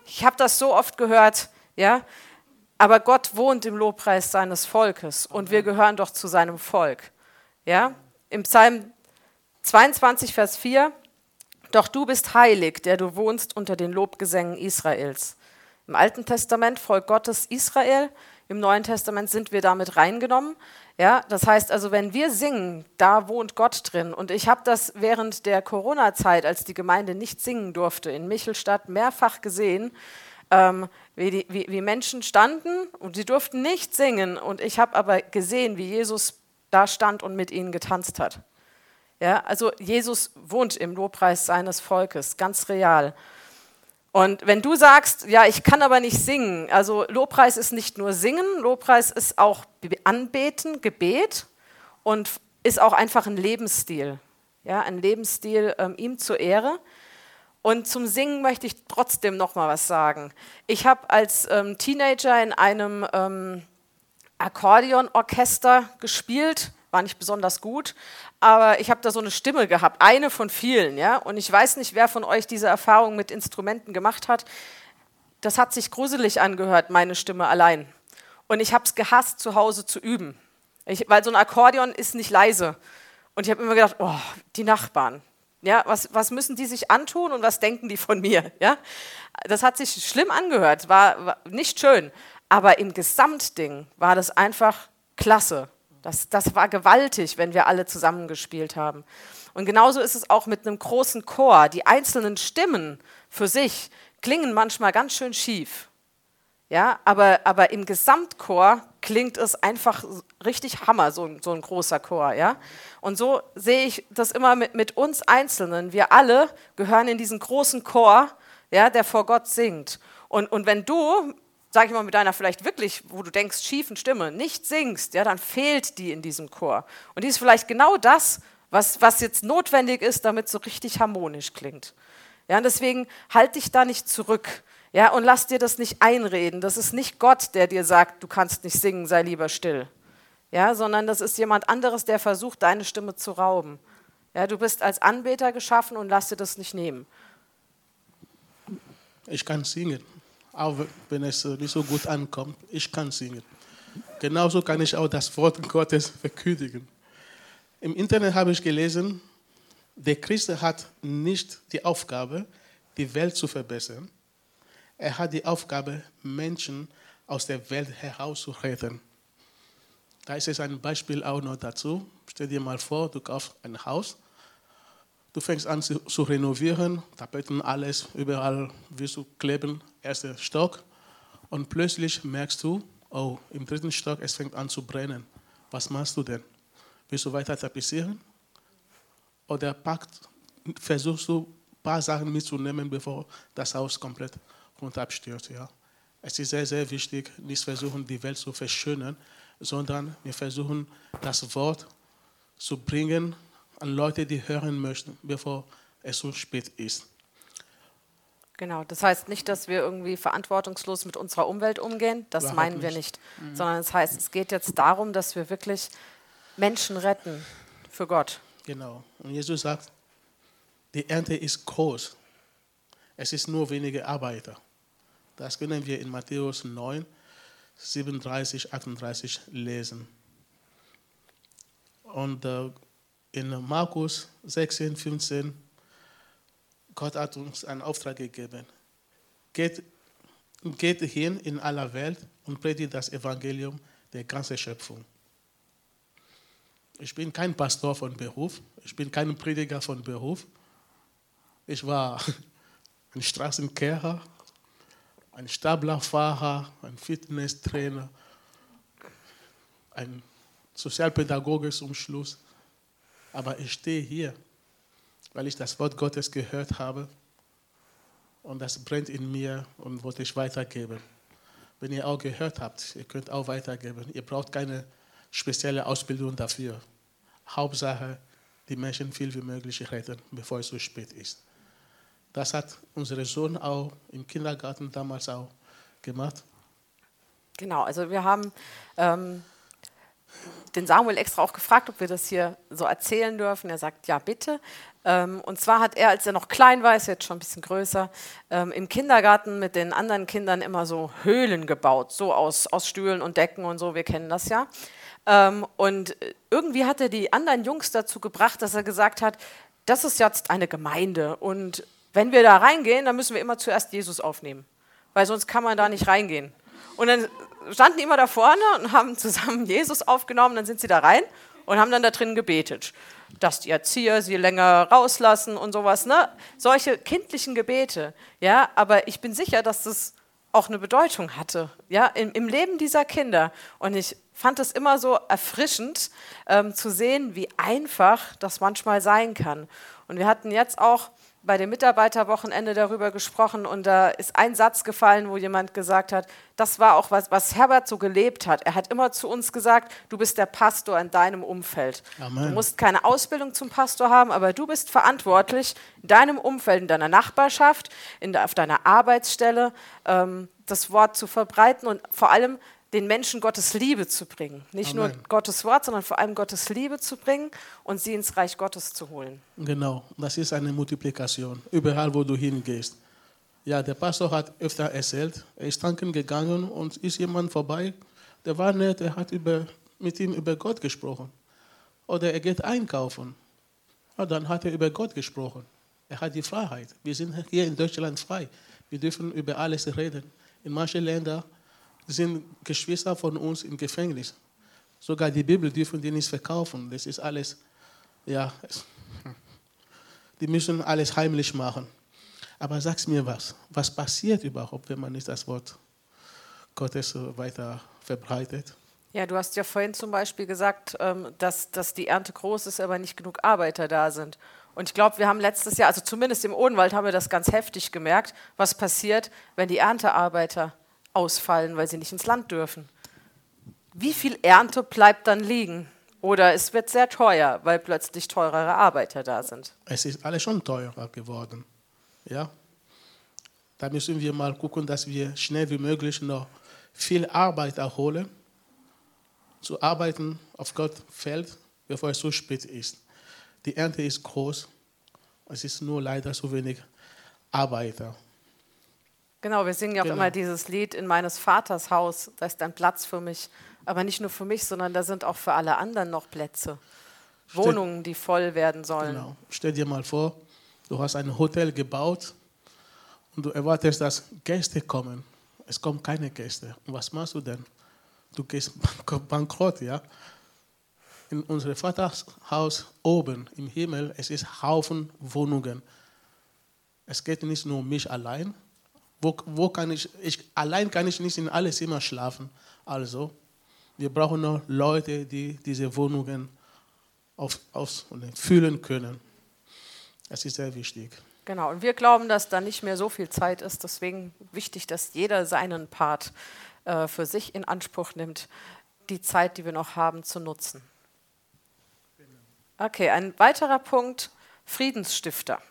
ich habe das so oft gehört. Ja, aber Gott wohnt im Lobpreis seines Volkes und wir gehören doch zu seinem Volk. Ja? Im Psalm 22, Vers 4, doch du bist heilig, der du wohnst unter den Lobgesängen Israels. Im Alten Testament Volk Gottes Israel, im Neuen Testament sind wir damit reingenommen. Ja, das heißt also, wenn wir singen, da wohnt Gott drin. Und ich habe das während der Corona-Zeit, als die Gemeinde nicht singen durfte, in Michelstadt mehrfach gesehen, ähm, wie, die, wie, wie Menschen standen und sie durften nicht singen. Und ich habe aber gesehen, wie Jesus da stand und mit ihnen getanzt hat. Ja, also Jesus wohnt im Lobpreis seines Volkes, ganz real. Und wenn du sagst, ja, ich kann aber nicht singen, also Lobpreis ist nicht nur singen, Lobpreis ist auch Anbeten, Gebet und ist auch einfach ein Lebensstil. Ja, ein Lebensstil ähm, ihm zur Ehre. Und zum Singen möchte ich trotzdem noch mal was sagen. Ich habe als ähm, Teenager in einem ähm, Akkordeonorchester gespielt, war nicht besonders gut, aber ich habe da so eine Stimme gehabt, eine von vielen, ja. Und ich weiß nicht, wer von euch diese Erfahrung mit Instrumenten gemacht hat. Das hat sich gruselig angehört, meine Stimme allein. Und ich habe es gehasst, zu Hause zu üben, ich, weil so ein Akkordeon ist nicht leise. Und ich habe immer gedacht, oh, die Nachbarn, ja, was, was müssen die sich antun und was denken die von mir? Ja? Das hat sich schlimm angehört, war, war nicht schön. Aber im Gesamtding war das einfach klasse. Das, das war gewaltig, wenn wir alle zusammengespielt haben. Und genauso ist es auch mit einem großen Chor. Die einzelnen Stimmen für sich klingen manchmal ganz schön schief. Ja, aber, aber im Gesamtchor klingt es einfach richtig Hammer, so, so ein großer Chor. Ja? Und so sehe ich das immer mit, mit uns Einzelnen. Wir alle gehören in diesen großen Chor, ja, der vor Gott singt. Und, und wenn du, sag ich mal, mit deiner vielleicht wirklich, wo du denkst, schiefen Stimme nicht singst, ja, dann fehlt die in diesem Chor. Und die ist vielleicht genau das, was, was jetzt notwendig ist, damit es so richtig harmonisch klingt. Ja, und deswegen halt dich da nicht zurück. Ja, und lass dir das nicht einreden. Das ist nicht Gott, der dir sagt, du kannst nicht singen, sei lieber still. Ja, sondern das ist jemand anderes, der versucht, deine Stimme zu rauben. Ja, du bist als Anbeter geschaffen und lass dir das nicht nehmen. Ich kann singen, auch wenn es nicht so gut ankommt. Ich kann singen. Genauso kann ich auch das Wort Gottes verkündigen. Im Internet habe ich gelesen, der Christ hat nicht die Aufgabe, die Welt zu verbessern. Er hat die Aufgabe, Menschen aus der Welt herauszuretten. Da ist es ein Beispiel auch noch dazu. Stell dir mal vor, du kaufst ein Haus, du fängst an zu, zu renovieren, Tapeten, alles, überall willst du kleben, erster Stock, und plötzlich merkst du, oh, im dritten Stock, es fängt an zu brennen. Was machst du denn? Willst du weiter tapezieren? Oder packt, versuchst du ein paar Sachen mitzunehmen, bevor das Haus komplett runterabstürzt? Ja? Es ist sehr, sehr wichtig, nicht versuchen, die Welt zu verschönern, sondern wir versuchen, das Wort zu bringen an Leute, die hören möchten, bevor es zu spät ist. Genau, das heißt nicht, dass wir irgendwie verantwortungslos mit unserer Umwelt umgehen, das Überhaupt meinen wir nicht, nicht. Mhm. sondern es heißt, es geht jetzt darum, dass wir wirklich Menschen retten für Gott. Genau, und Jesus sagt, die Ernte ist groß, es ist nur wenige Arbeiter. Das können wir in Matthäus 9, 37, 38 lesen. Und äh, in Markus 16, 15, Gott hat uns einen Auftrag gegeben. Geht, geht hin in aller Welt und predigt das Evangelium der ganzen Schöpfung. Ich bin kein Pastor von Beruf, ich bin kein Prediger von Beruf. Ich war ein Straßenkehrer, ein Stablerfahrer, ein Fitnesstrainer, ein Sozialpädagoge zum Schluss. Aber ich stehe hier, weil ich das Wort Gottes gehört habe und das brennt in mir und wollte ich weitergeben. Wenn ihr auch gehört habt, ihr könnt auch weitergeben. Ihr braucht keine spezielle Ausbildung dafür. Hauptsache, die Menschen viel wie möglich retten, bevor es zu spät ist. Das hat unser Sohn auch im Kindergarten damals auch gemacht. Genau, also wir haben ähm, den Samuel extra auch gefragt, ob wir das hier so erzählen dürfen. Er sagt, ja, bitte. Ähm, und zwar hat er, als er noch klein war, ist jetzt schon ein bisschen größer, ähm, im Kindergarten mit den anderen Kindern immer so Höhlen gebaut, so aus, aus Stühlen und Decken und so, wir kennen das ja. Ähm, und irgendwie hat er die anderen Jungs dazu gebracht, dass er gesagt hat, das ist jetzt eine Gemeinde und wenn wir da reingehen, dann müssen wir immer zuerst Jesus aufnehmen, weil sonst kann man da nicht reingehen. Und dann standen immer da vorne und haben zusammen Jesus aufgenommen, dann sind sie da rein und haben dann da drin gebetet, dass die Erzieher sie länger rauslassen und sowas, ne? Solche kindlichen Gebete, ja, aber ich bin sicher, dass das auch eine Bedeutung hatte, ja, im, im Leben dieser Kinder. Und ich fand es immer so erfrischend ähm, zu sehen, wie einfach das manchmal sein kann. Und wir hatten jetzt auch bei dem Mitarbeiterwochenende darüber gesprochen und da ist ein Satz gefallen, wo jemand gesagt hat, das war auch was, was Herbert so gelebt hat. Er hat immer zu uns gesagt, du bist der Pastor in deinem Umfeld. Amen. Du musst keine Ausbildung zum Pastor haben, aber du bist verantwortlich in deinem Umfeld, in deiner Nachbarschaft, in auf deiner Arbeitsstelle, ähm, das Wort zu verbreiten und vor allem den Menschen Gottes Liebe zu bringen. Nicht Amen. nur Gottes Wort, sondern vor allem Gottes Liebe zu bringen und sie ins Reich Gottes zu holen. Genau, das ist eine Multiplikation, überall wo du hingehst. Ja, der Pastor hat öfter erzählt, er ist tanken gegangen und ist jemand vorbei, der war nett, er hat über, mit ihm über Gott gesprochen. Oder er geht einkaufen. Ja, dann hat er über Gott gesprochen. Er hat die Freiheit. Wir sind hier in Deutschland frei. Wir dürfen über alles reden. In manchen Ländern sind Geschwister von uns im Gefängnis. Sogar die Bibel dürfen die nicht verkaufen. Das ist alles, ja, die müssen alles heimlich machen. Aber sag's mir was, was passiert überhaupt, wenn man nicht das Wort Gottes weiter verbreitet? Ja, du hast ja vorhin zum Beispiel gesagt, ähm, dass, dass die Ernte groß ist, aber nicht genug Arbeiter da sind. Und ich glaube, wir haben letztes Jahr, also zumindest im Odenwald haben wir das ganz heftig gemerkt, was passiert, wenn die Erntearbeiter ausfallen, weil sie nicht ins Land dürfen. Wie viel Ernte bleibt dann liegen? Oder es wird sehr teuer, weil plötzlich teurere Arbeiter da sind. Es ist alles schon teurer geworden. Ja? Da müssen wir mal gucken, dass wir schnell wie möglich noch viel Arbeit erholen. Zu arbeiten auf Gott fällt, bevor es so spät ist. Die Ernte ist groß. Es ist nur leider so wenig Arbeiter. Genau, wir singen ja auch genau. immer dieses Lied in meines Vaters Haus. Da ist ein Platz für mich. Aber nicht nur für mich, sondern da sind auch für alle anderen noch Plätze. Stell, Wohnungen, die voll werden sollen. Genau. Stell dir mal vor, du hast ein Hotel gebaut und du erwartest, dass Gäste kommen. Es kommen keine Gäste. Und was machst du denn? Du gehst bankrott, ja? In unserem Vaterhaus oben im Himmel, es ist Haufen Wohnungen. Es geht nicht nur um mich allein. Wo, wo kann ich, ich, allein kann ich nicht in alle Zimmer schlafen. Also, wir brauchen noch Leute, die diese Wohnungen auf, auf, fühlen können. Das ist sehr wichtig. Genau, und wir glauben, dass da nicht mehr so viel Zeit ist. Deswegen wichtig, dass jeder seinen Part äh, für sich in Anspruch nimmt, die Zeit, die wir noch haben, zu nutzen. Okay, ein weiterer Punkt, Friedensstifter.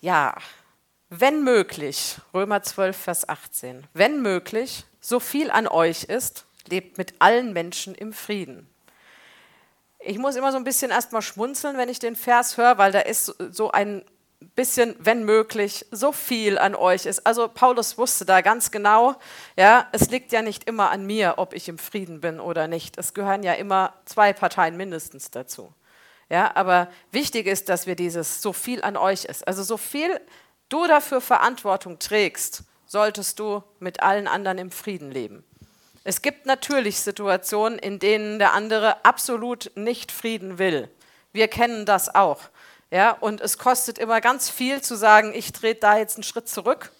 Ja, wenn möglich, Römer 12, Vers 18, wenn möglich, so viel an euch ist, lebt mit allen Menschen im Frieden. Ich muss immer so ein bisschen erstmal schmunzeln, wenn ich den Vers höre, weil da ist so ein bisschen, wenn möglich, so viel an euch ist. Also Paulus wusste da ganz genau, ja, es liegt ja nicht immer an mir, ob ich im Frieden bin oder nicht. Es gehören ja immer zwei Parteien mindestens dazu. Ja, aber wichtig ist, dass wir dieses so viel an euch ist. Also so viel du dafür Verantwortung trägst, solltest du mit allen anderen im Frieden leben. Es gibt natürlich Situationen, in denen der andere absolut nicht Frieden will. Wir kennen das auch. Ja, und es kostet immer ganz viel zu sagen, ich trete da jetzt einen Schritt zurück.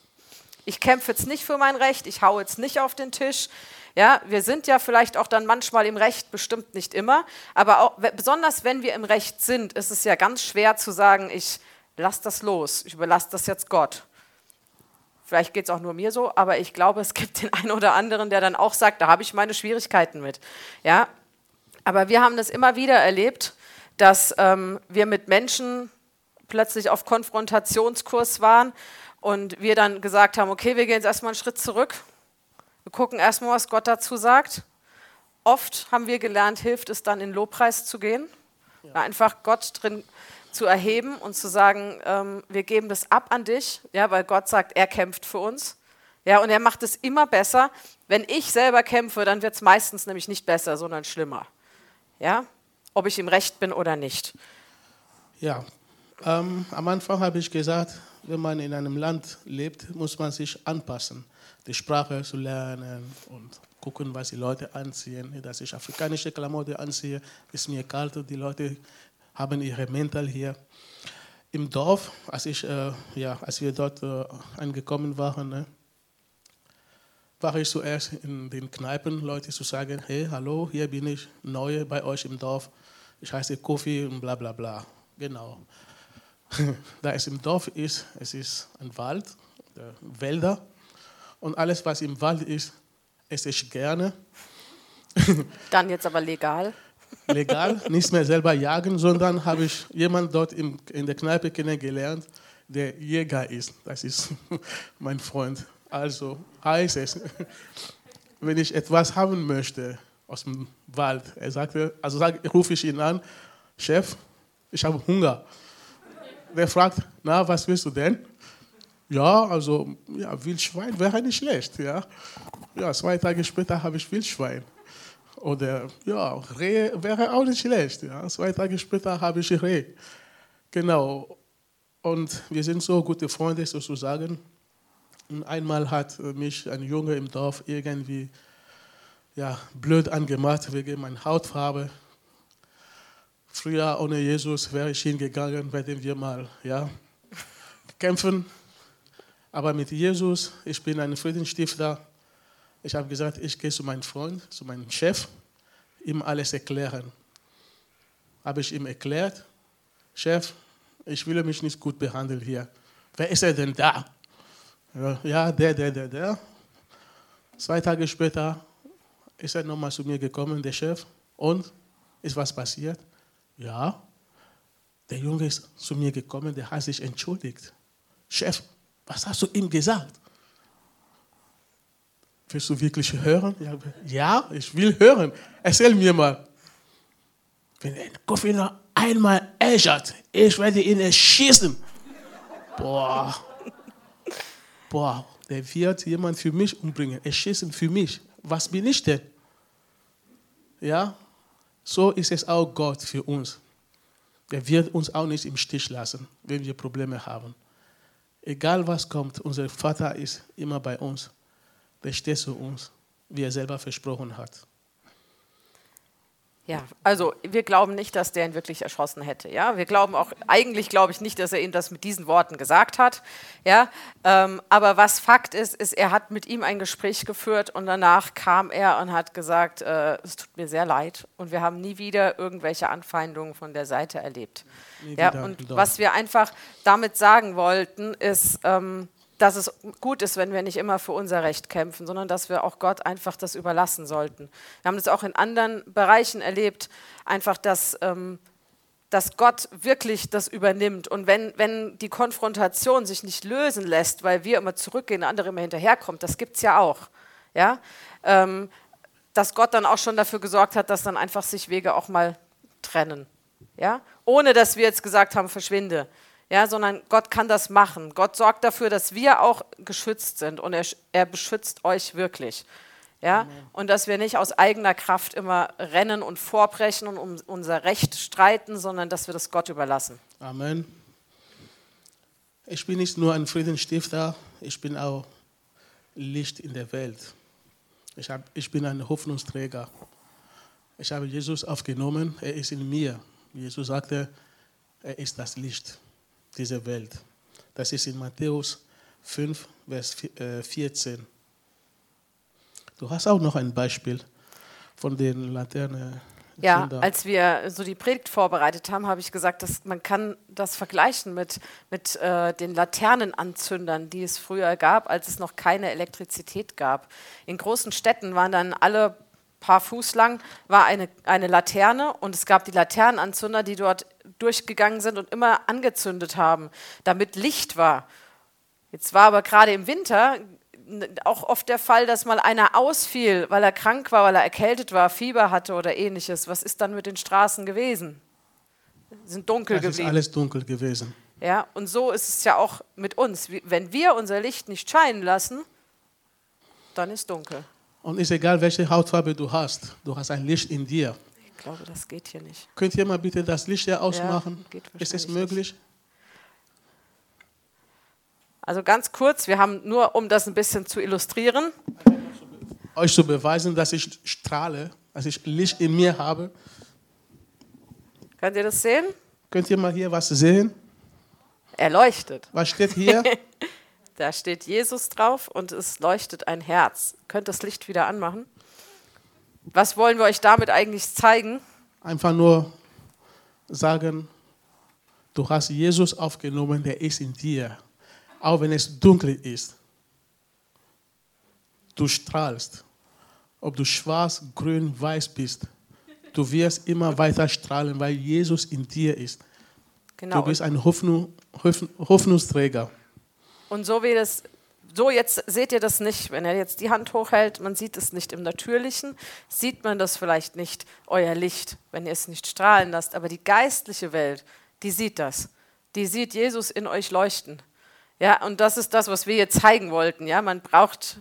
Ich kämpfe jetzt nicht für mein Recht, ich haue jetzt nicht auf den Tisch. Ja, wir sind ja vielleicht auch dann manchmal im Recht, bestimmt nicht immer, aber auch, besonders wenn wir im Recht sind, ist es ja ganz schwer zu sagen, ich lasse das los, ich überlasse das jetzt Gott. Vielleicht geht es auch nur mir so, aber ich glaube, es gibt den einen oder anderen, der dann auch sagt, da habe ich meine Schwierigkeiten mit. Ja, aber wir haben das immer wieder erlebt, dass ähm, wir mit Menschen plötzlich auf Konfrontationskurs waren und wir dann gesagt haben, okay, wir gehen jetzt erstmal einen Schritt zurück. Wir gucken erstmal, was Gott dazu sagt. Oft haben wir gelernt, hilft es dann in Lobpreis zu gehen. Ja. Einfach Gott drin zu erheben und zu sagen, ähm, wir geben das ab an dich, ja, weil Gott sagt, er kämpft für uns. Ja, und er macht es immer besser. Wenn ich selber kämpfe, dann wird es meistens nämlich nicht besser, sondern schlimmer. Ja, ob ich im Recht bin oder nicht. Ja, ähm, am Anfang habe ich gesagt, wenn man in einem Land lebt, muss man sich anpassen, die Sprache zu lernen und gucken, was die Leute anziehen. Dass ich afrikanische Klamotten anziehe, ist mir kalt und die Leute haben ihre Mäntel hier. Im Dorf, als, ich, äh, ja, als wir dort äh, angekommen waren, ne, war ich zuerst in den Kneipen, Leute zu sagen, hey, hallo, hier bin ich, neu bei euch im Dorf ich heiße Kofi und bla bla bla. Genau. da es im Dorf ist, es ist ein Wald, Wälder und alles, was im Wald ist, esse ich gerne. Dann jetzt aber legal. Legal, nicht mehr selber jagen, sondern habe ich jemanden dort in, in der Kneipe kennengelernt, der Jäger ist. Das ist mein Freund. Also heißt es, wenn ich etwas haben möchte, aus dem Wald. Er sagte, also sag, rufe ich ihn an, Chef, ich habe Hunger. Der fragt, na, was willst du denn? Ja, also ja, Wildschwein wäre nicht schlecht. Ja. ja, zwei Tage später habe ich Wildschwein. Oder ja, Reh wäre auch nicht schlecht. Ja. Zwei Tage später habe ich Reh. Genau. Und wir sind so gute Freunde sozusagen. Und einmal hat mich ein Junge im Dorf irgendwie ja, blöd angemacht wegen meiner Hautfarbe. Früher ohne Jesus wäre ich hingegangen, werden wir mal ja, kämpfen. Aber mit Jesus, ich bin ein Friedensstifter. Ich habe gesagt, ich gehe zu meinem Freund, zu meinem Chef, ihm alles erklären. Habe ich ihm erklärt, Chef, ich will mich nicht gut behandeln hier. Wer ist er denn da? Ja, der, der, der, der. Zwei Tage später ist er nochmal zu mir gekommen, der Chef. Und ist was passiert? Ja, der Junge ist zu mir gekommen, der hat sich entschuldigt. Chef, was hast du ihm gesagt? Willst du wirklich hören? Ja, ich will hören. Erzähl mir mal. Wenn ein Kofi einmal ärgert, ich werde ihn erschießen. Boah. Boah, der wird jemand für mich umbringen, erschießen für mich. Was bin ich denn? Ja, so ist es auch Gott für uns. Er wird uns auch nicht im Stich lassen, wenn wir Probleme haben. Egal was kommt, unser Vater ist immer bei uns. Der steht zu uns, wie er selber versprochen hat. Ja, also wir glauben nicht, dass der ihn wirklich erschossen hätte. Ja, wir glauben auch, eigentlich glaube ich nicht, dass er ihm das mit diesen Worten gesagt hat. Ja, ähm, aber was Fakt ist, ist, er hat mit ihm ein Gespräch geführt und danach kam er und hat gesagt, äh, es tut mir sehr leid und wir haben nie wieder irgendwelche Anfeindungen von der Seite erlebt. Nie ja, und was wir einfach damit sagen wollten, ist, ähm, dass es gut ist, wenn wir nicht immer für unser Recht kämpfen, sondern dass wir auch Gott einfach das überlassen sollten. Wir haben das auch in anderen Bereichen erlebt, einfach, dass, ähm, dass Gott wirklich das übernimmt. Und wenn, wenn die Konfrontation sich nicht lösen lässt, weil wir immer zurückgehen, der andere immer hinterherkommt, das gibt es ja auch. Ja? Ähm, dass Gott dann auch schon dafür gesorgt hat, dass dann einfach sich Wege auch mal trennen. Ja? Ohne dass wir jetzt gesagt haben, verschwinde ja, sondern Gott kann das machen. Gott sorgt dafür, dass wir auch geschützt sind und er, er beschützt euch wirklich. Ja, und dass wir nicht aus eigener Kraft immer rennen und vorbrechen und um unser Recht streiten, sondern dass wir das Gott überlassen. Amen. Ich bin nicht nur ein Friedensstifter, ich bin auch Licht in der Welt. Ich, hab, ich bin ein Hoffnungsträger. Ich habe Jesus aufgenommen, er ist in mir. Jesus sagte, er ist das Licht dieser Welt. Das ist in Matthäus 5, Vers 14. Äh, du hast auch noch ein Beispiel von den Laternen. Ja, als wir so die Predigt vorbereitet haben, habe ich gesagt, dass man kann das vergleichen mit, mit äh, den Laternenanzündern, die es früher gab, als es noch keine Elektrizität gab. In großen Städten waren dann alle paar Fuß lang war eine, eine Laterne und es gab die Laternenanzünder, die dort durchgegangen sind und immer angezündet haben, damit Licht war. Jetzt war aber gerade im Winter auch oft der Fall, dass mal einer ausfiel, weil er krank war, weil er erkältet war, Fieber hatte oder ähnliches. Was ist dann mit den Straßen gewesen? Sind dunkel es geblieben. Ist alles dunkel gewesen. Ja, und so ist es ja auch mit uns. Wenn wir unser Licht nicht scheinen lassen, dann ist dunkel. Und ist egal, welche Hautfarbe du hast, du hast ein Licht in dir. Ich glaube, das geht hier nicht. Könnt ihr mal bitte das Licht hier ausmachen? Ja, ist es möglich? Nicht. Also ganz kurz, wir haben nur, um das ein bisschen zu illustrieren. Euch zu beweisen, dass ich strahle, dass ich Licht in mir habe. Könnt ihr das sehen? Könnt ihr mal hier was sehen? Er leuchtet. Was steht hier? Da steht Jesus drauf und es leuchtet ein Herz. Könnt das Licht wieder anmachen? Was wollen wir euch damit eigentlich zeigen? Einfach nur sagen, du hast Jesus aufgenommen, der ist in dir. Auch wenn es dunkel ist. Du strahlst. Ob du schwarz, grün, weiß bist. Du wirst immer weiter strahlen, weil Jesus in dir ist. Genau. Du bist ein Hoffnung, Hoffnungsträger. Und so wie das, so jetzt seht ihr das nicht, wenn er jetzt die Hand hochhält, man sieht es nicht im Natürlichen, sieht man das vielleicht nicht, euer Licht, wenn ihr es nicht strahlen lasst. Aber die geistliche Welt, die sieht das. Die sieht Jesus in euch leuchten. Ja, und das ist das, was wir jetzt zeigen wollten. Ja, man braucht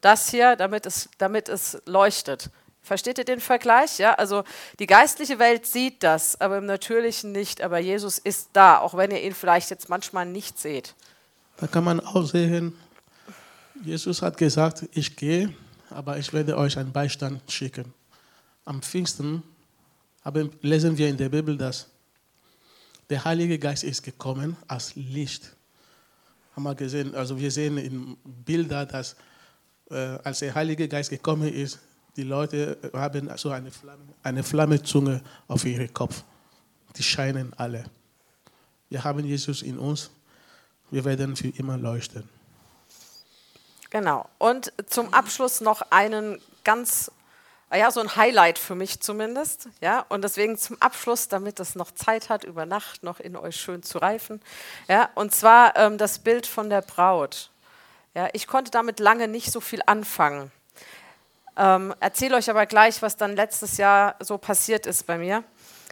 das hier, damit es, damit es leuchtet. Versteht ihr den Vergleich? Ja, also die geistliche Welt sieht das, aber im Natürlichen nicht. Aber Jesus ist da, auch wenn ihr ihn vielleicht jetzt manchmal nicht seht. Da kann man auch sehen, Jesus hat gesagt, ich gehe, aber ich werde euch einen Beistand schicken. Am Pfingsten haben, lesen wir in der Bibel, dass der Heilige Geist ist gekommen als Licht. Haben wir gesehen, also wir sehen in Bildern, dass äh, als der Heilige Geist gekommen ist, die Leute haben so eine Flamme, eine Flammezunge auf ihrem Kopf. Die scheinen alle. wir haben Jesus in uns, wir werden für immer leuchten. Genau. Und zum Abschluss noch einen ganz, ja, so ein Highlight für mich zumindest. Ja, und deswegen zum Abschluss, damit es noch Zeit hat, über Nacht noch in euch schön zu reifen. Ja, und zwar ähm, das Bild von der Braut. Ja, ich konnte damit lange nicht so viel anfangen. Ähm, erzähle euch aber gleich, was dann letztes Jahr so passiert ist bei mir.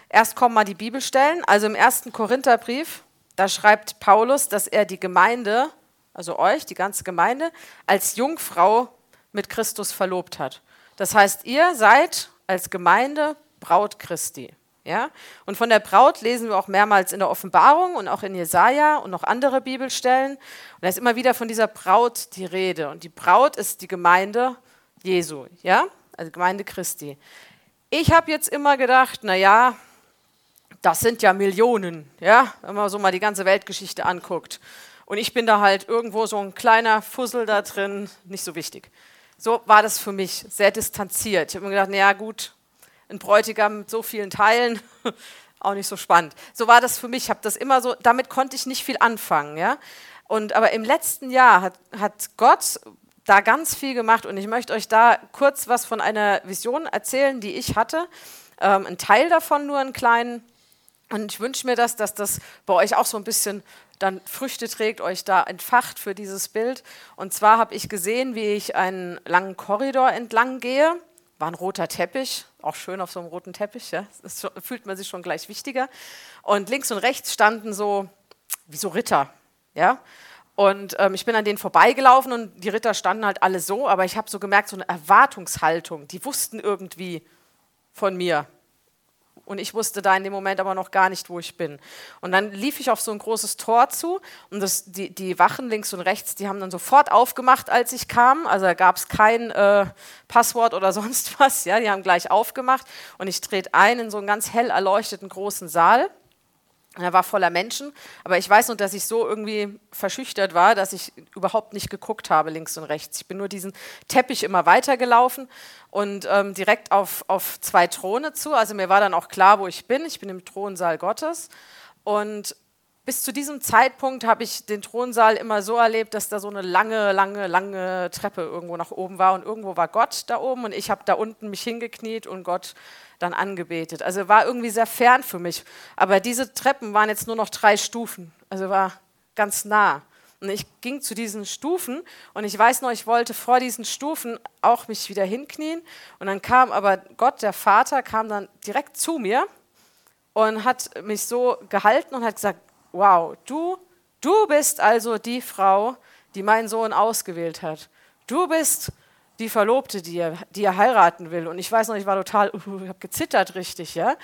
Erst kommen mal die Bibelstellen. Also im ersten Korintherbrief, da schreibt Paulus, dass er die Gemeinde also euch, die ganze Gemeinde, als Jungfrau mit Christus verlobt hat. Das heißt, ihr seid als Gemeinde Braut Christi. Ja? Und von der Braut lesen wir auch mehrmals in der Offenbarung und auch in Jesaja und noch andere Bibelstellen. Und da ist immer wieder von dieser Braut die Rede. Und die Braut ist die Gemeinde Jesu, ja? also Gemeinde Christi. Ich habe jetzt immer gedacht, naja, das sind ja Millionen, ja? wenn man so mal die ganze Weltgeschichte anguckt. Und ich bin da halt irgendwo so ein kleiner Fussel da drin, nicht so wichtig. So war das für mich, sehr distanziert. Ich habe mir gedacht, naja gut, ein Bräutigam mit so vielen Teilen, auch nicht so spannend. So war das für mich, ich habe das immer so, damit konnte ich nicht viel anfangen. Ja? Und, aber im letzten Jahr hat, hat Gott da ganz viel gemacht und ich möchte euch da kurz was von einer Vision erzählen, die ich hatte. Ähm, ein Teil davon nur einen kleinen. Und ich wünsche mir das, dass das bei euch auch so ein bisschen dann Früchte trägt, euch da entfacht für dieses Bild. Und zwar habe ich gesehen, wie ich einen langen Korridor entlang gehe. War ein roter Teppich, auch schön auf so einem roten Teppich, ja. Das fühlt man sich schon gleich wichtiger. Und links und rechts standen so wie so Ritter, ja. Und ähm, ich bin an denen vorbeigelaufen und die Ritter standen halt alle so, aber ich habe so gemerkt, so eine Erwartungshaltung. Die wussten irgendwie von mir, und ich wusste da in dem Moment aber noch gar nicht, wo ich bin. Und dann lief ich auf so ein großes Tor zu und das, die, die Wachen links und rechts, die haben dann sofort aufgemacht, als ich kam. Also da gab es kein äh, Passwort oder sonst was. Ja, die haben gleich aufgemacht und ich trete ein in so einen ganz hell erleuchteten großen Saal. Er war voller Menschen, aber ich weiß nur, dass ich so irgendwie verschüchtert war, dass ich überhaupt nicht geguckt habe links und rechts. Ich bin nur diesen Teppich immer weitergelaufen und ähm, direkt auf, auf zwei Throne zu. Also mir war dann auch klar, wo ich bin. Ich bin im Thronsaal Gottes und bis zu diesem Zeitpunkt habe ich den Thronsaal immer so erlebt, dass da so eine lange, lange, lange Treppe irgendwo nach oben war und irgendwo war Gott da oben und ich habe da unten mich hingekniet und Gott dann angebetet. Also war irgendwie sehr fern für mich. Aber diese Treppen waren jetzt nur noch drei Stufen. Also war ganz nah. Und ich ging zu diesen Stufen und ich weiß noch, ich wollte vor diesen Stufen auch mich wieder hinknien. Und dann kam aber Gott, der Vater, kam dann direkt zu mir und hat mich so gehalten und hat gesagt, wow, du, du bist also die Frau, die meinen Sohn ausgewählt hat. Du bist die Verlobte, die er, die er heiraten will. Und ich weiß noch, ich war total, uh, ich habe gezittert richtig, ja,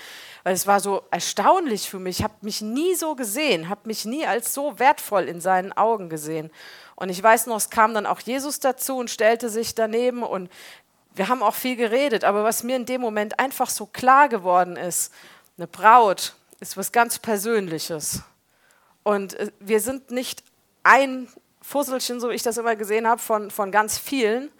weil es war so erstaunlich für mich. Ich habe mich nie so gesehen, habe mich nie als so wertvoll in seinen Augen gesehen. Und ich weiß noch, es kam dann auch Jesus dazu und stellte sich daneben und wir haben auch viel geredet. Aber was mir in dem Moment einfach so klar geworden ist, eine Braut ist was ganz Persönliches. Und äh, wir sind nicht ein Fusselchen, so wie ich das immer gesehen habe, von, von ganz vielen,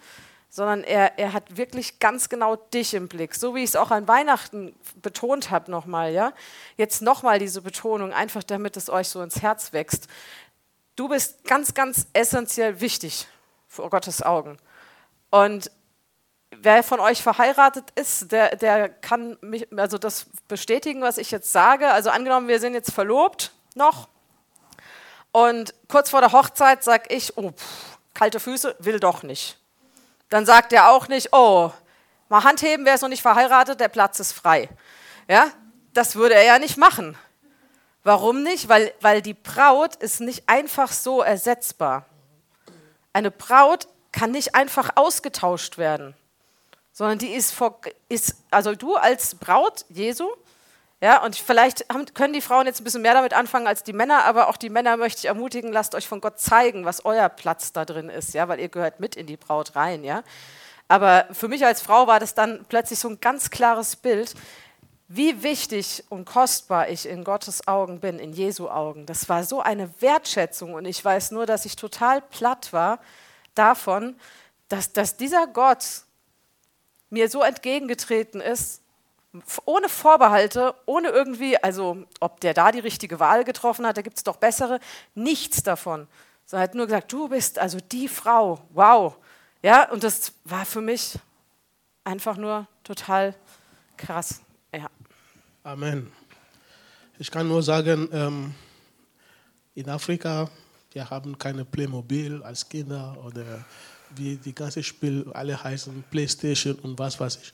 sondern er, er hat wirklich ganz genau dich im Blick. So wie ich es auch an Weihnachten betont habe nochmal, ja. Jetzt nochmal diese Betonung, einfach damit es euch so ins Herz wächst. Du bist ganz, ganz essentiell wichtig vor Gottes Augen. Und wer von euch verheiratet ist, der, der kann mich, also das bestätigen, was ich jetzt sage. Also angenommen, wir sind jetzt verlobt noch und kurz vor der Hochzeit sage ich, oh, pff, kalte Füße, will doch nicht. Dann sagt er auch nicht, oh, mal Hand heben, wer ist noch nicht verheiratet, der Platz ist frei. Ja, das würde er ja nicht machen. Warum nicht? Weil, weil die Braut ist nicht einfach so ersetzbar. Eine Braut kann nicht einfach ausgetauscht werden, sondern die ist, vor, ist also du als Braut Jesu ja, und vielleicht haben, können die Frauen jetzt ein bisschen mehr damit anfangen als die Männer, aber auch die Männer möchte ich ermutigen, lasst euch von Gott zeigen, was euer Platz da drin ist, ja, weil ihr gehört mit in die Braut rein, ja. Aber für mich als Frau war das dann plötzlich so ein ganz klares Bild, wie wichtig und kostbar ich in Gottes Augen bin, in Jesu Augen. Das war so eine Wertschätzung und ich weiß nur, dass ich total platt war davon, dass, dass dieser Gott mir so entgegengetreten ist ohne Vorbehalte, ohne irgendwie, also ob der da die richtige Wahl getroffen hat, da gibt es doch bessere, nichts davon. So hat nur gesagt, du bist also die Frau, wow. Ja, und das war für mich einfach nur total krass. Ja. Amen. Ich kann nur sagen, ähm, in Afrika, wir haben keine Playmobil als Kinder oder wie die ganzen Spiele alle heißen, Playstation und was weiß ich.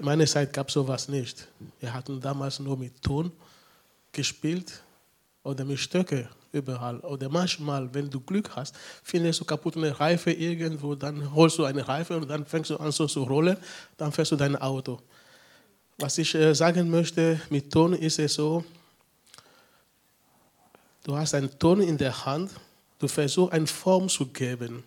In meiner Zeit gab es sowas nicht. Wir hatten damals nur mit Ton gespielt oder mit Stöcke überall. Oder manchmal, wenn du Glück hast, findest du kaputt eine Reife irgendwo, dann holst du eine Reife und dann fängst du an so zu rollen, dann fährst du dein Auto. Was ich äh, sagen möchte mit Ton ist es so, du hast einen Ton in der Hand, du versuchst eine Form zu geben.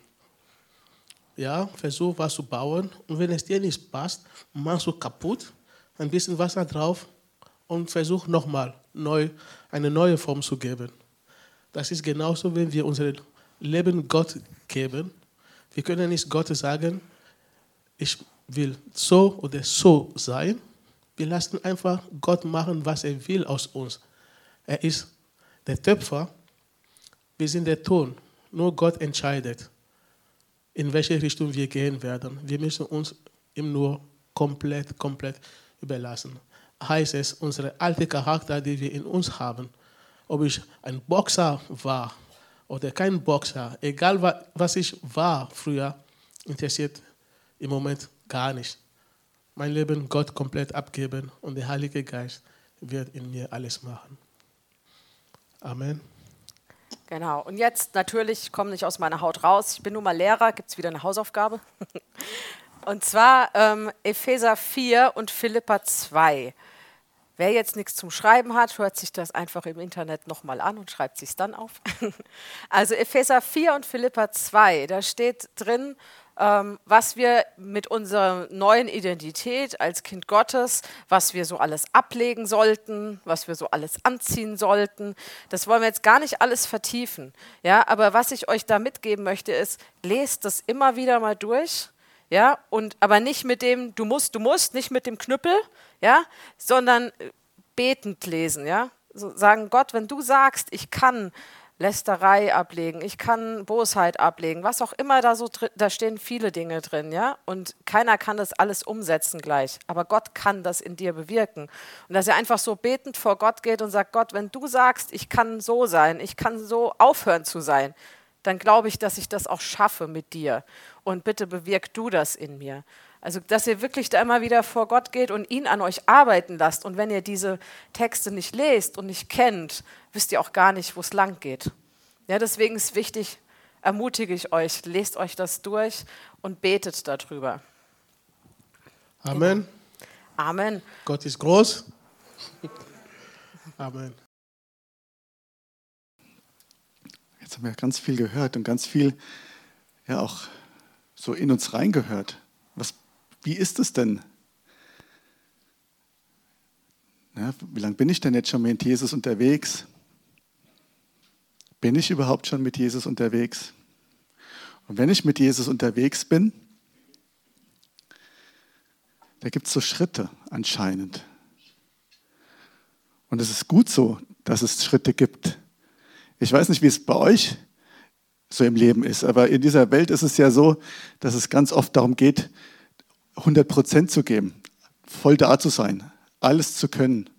Ja, versuch was zu bauen und wenn es dir nicht passt, machst du kaputt, ein bisschen Wasser drauf und versuch nochmal neu, eine neue Form zu geben. Das ist genauso, wenn wir unser Leben Gott geben. Wir können nicht Gott sagen, ich will so oder so sein. Wir lassen einfach Gott machen, was er will aus uns. Er ist der Töpfer, wir sind der Ton. Nur Gott entscheidet, in welche Richtung wir gehen werden. Wir müssen uns ihm nur komplett, komplett überlassen. Heißt es, unsere alte Charakter, die wir in uns haben, ob ich ein Boxer war oder kein Boxer, egal was ich war früher, interessiert im Moment gar nicht. Mein Leben Gott komplett abgeben und der Heilige Geist wird in mir alles machen. Amen. Genau. Und jetzt natürlich, ich komme nicht aus meiner Haut raus. Ich bin nun mal Lehrer. Gibt es wieder eine Hausaufgabe? und zwar ähm, Epheser 4 und Philippa 2. Wer jetzt nichts zum Schreiben hat, hört sich das einfach im Internet nochmal an und schreibt sich dann auf. also Epheser 4 und Philippa 2, da steht drin, ähm, was wir mit unserer neuen Identität als Kind Gottes, was wir so alles ablegen sollten, was wir so alles anziehen sollten. Das wollen wir jetzt gar nicht alles vertiefen. Ja, aber was ich euch da mitgeben möchte, ist, lest das immer wieder mal durch ja, und aber nicht mit dem, du musst, du musst, nicht mit dem Knüppel, ja, sondern betend lesen, ja. So sagen, Gott, wenn du sagst, ich kann Lästerei ablegen, ich kann Bosheit ablegen, was auch immer da so drin, da stehen viele Dinge drin, ja, und keiner kann das alles umsetzen gleich, aber Gott kann das in dir bewirken und dass er einfach so betend vor Gott geht und sagt, Gott, wenn du sagst, ich kann so sein, ich kann so aufhören zu sein, dann glaube ich, dass ich das auch schaffe mit dir. Und bitte bewirk du das in mir. Also, dass ihr wirklich da immer wieder vor Gott geht und ihn an euch arbeiten lasst. Und wenn ihr diese Texte nicht lest und nicht kennt, wisst ihr auch gar nicht, wo es lang geht. Ja, deswegen ist wichtig, ermutige ich euch, lest euch das durch und betet darüber. Amen. Amen. Gott ist groß. Amen. Jetzt haben wir ganz viel gehört und ganz viel ja auch so in uns reingehört. Wie ist es denn? Ja, wie lange bin ich denn jetzt schon mit Jesus unterwegs? Bin ich überhaupt schon mit Jesus unterwegs? Und wenn ich mit Jesus unterwegs bin, da gibt es so Schritte anscheinend. Und es ist gut so, dass es Schritte gibt. Ich weiß nicht, wie es bei euch so im Leben ist, aber in dieser Welt ist es ja so, dass es ganz oft darum geht, 100 Prozent zu geben, voll da zu sein, alles zu können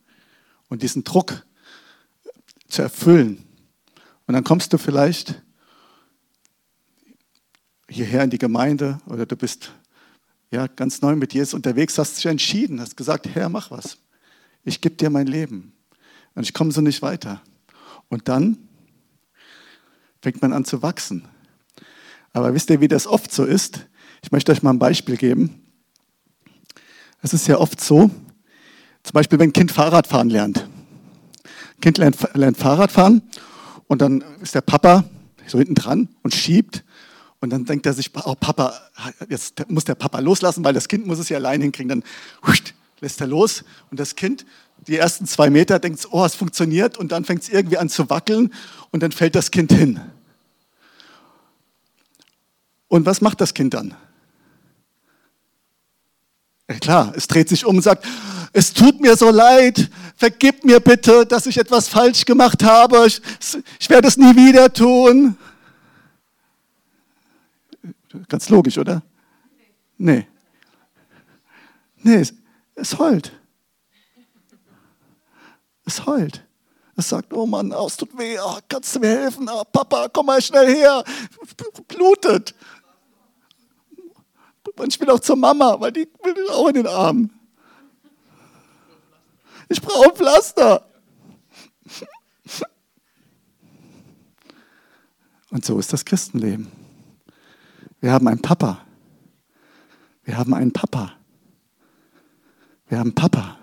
und diesen Druck zu erfüllen. Und dann kommst du vielleicht hierher in die Gemeinde oder du bist ja, ganz neu mit Jesus unterwegs, hast dich entschieden, hast gesagt, Herr, mach was. Ich gebe dir mein Leben. Und ich komme so nicht weiter. Und dann fängt man an zu wachsen. Aber wisst ihr, wie das oft so ist? Ich möchte euch mal ein Beispiel geben. Es ist ja oft so, zum Beispiel, wenn ein Kind Fahrradfahren lernt. Ein Kind lernt, lernt Fahrradfahren und dann ist der Papa so hinten dran und schiebt und dann denkt er sich, oh Papa, jetzt muss der Papa loslassen, weil das Kind muss es ja allein hinkriegen. Dann lässt er los und das Kind die ersten zwei Meter denkt, oh, es funktioniert und dann fängt es irgendwie an zu wackeln und dann fällt das Kind hin. Und was macht das Kind dann? Klar, es dreht sich um und sagt, es tut mir so leid, vergib mir bitte, dass ich etwas falsch gemacht habe, ich, ich werde es nie wieder tun. Ganz logisch, oder? Nee. Nee, es, es heult. Es heult. Es sagt, oh Mann, oh, es tut weh, oh, kannst du mir helfen? Oh, Papa, komm mal schnell her. Blutet. Ich will auch zur Mama, weil die will auch in den Arm. Ich brauche Pflaster. Und so ist das Christenleben. Wir haben einen Papa. Wir haben einen Papa. Wir haben Papa.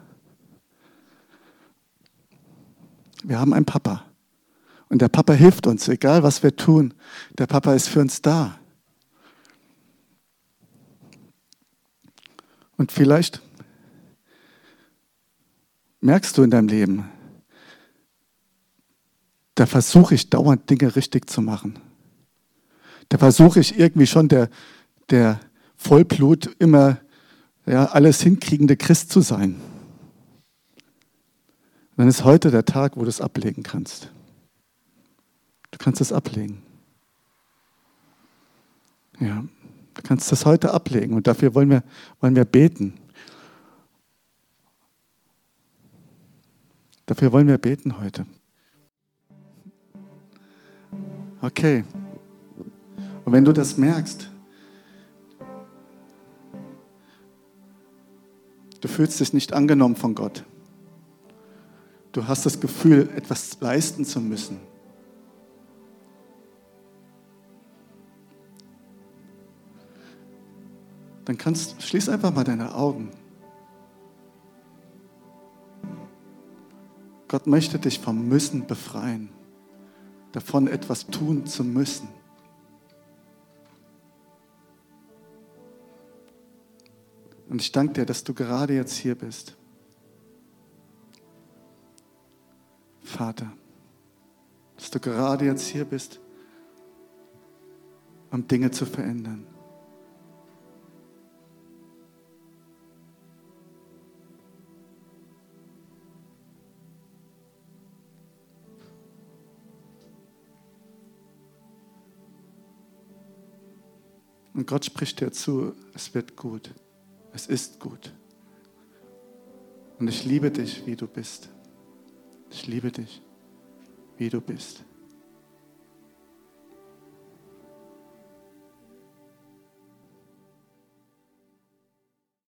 Wir haben einen Papa. Und der Papa hilft uns, egal was wir tun. Der Papa ist für uns da. Und vielleicht merkst du in deinem Leben, da versuche ich dauernd Dinge richtig zu machen. Da versuche ich irgendwie schon der, der Vollblut immer ja, alles hinkriegende Christ zu sein. dann ist heute der Tag, wo du es ablegen kannst. Du kannst es ablegen. Ja, du kannst das heute ablegen und dafür wollen wir, wollen wir beten. Dafür wollen wir beten heute. Okay. Und wenn du das merkst, du fühlst dich nicht angenommen von Gott. Du hast das Gefühl, etwas leisten zu müssen. Dann kannst, schließ einfach mal deine Augen. Gott möchte dich vom Müssen befreien, davon etwas tun zu müssen. Und ich danke dir, dass du gerade jetzt hier bist. Vater, dass du gerade jetzt hier bist, um Dinge zu verändern. Und Gott spricht dir zu, es wird gut. Es ist gut. Und ich liebe dich, wie du bist. Ich liebe dich, wie du bist.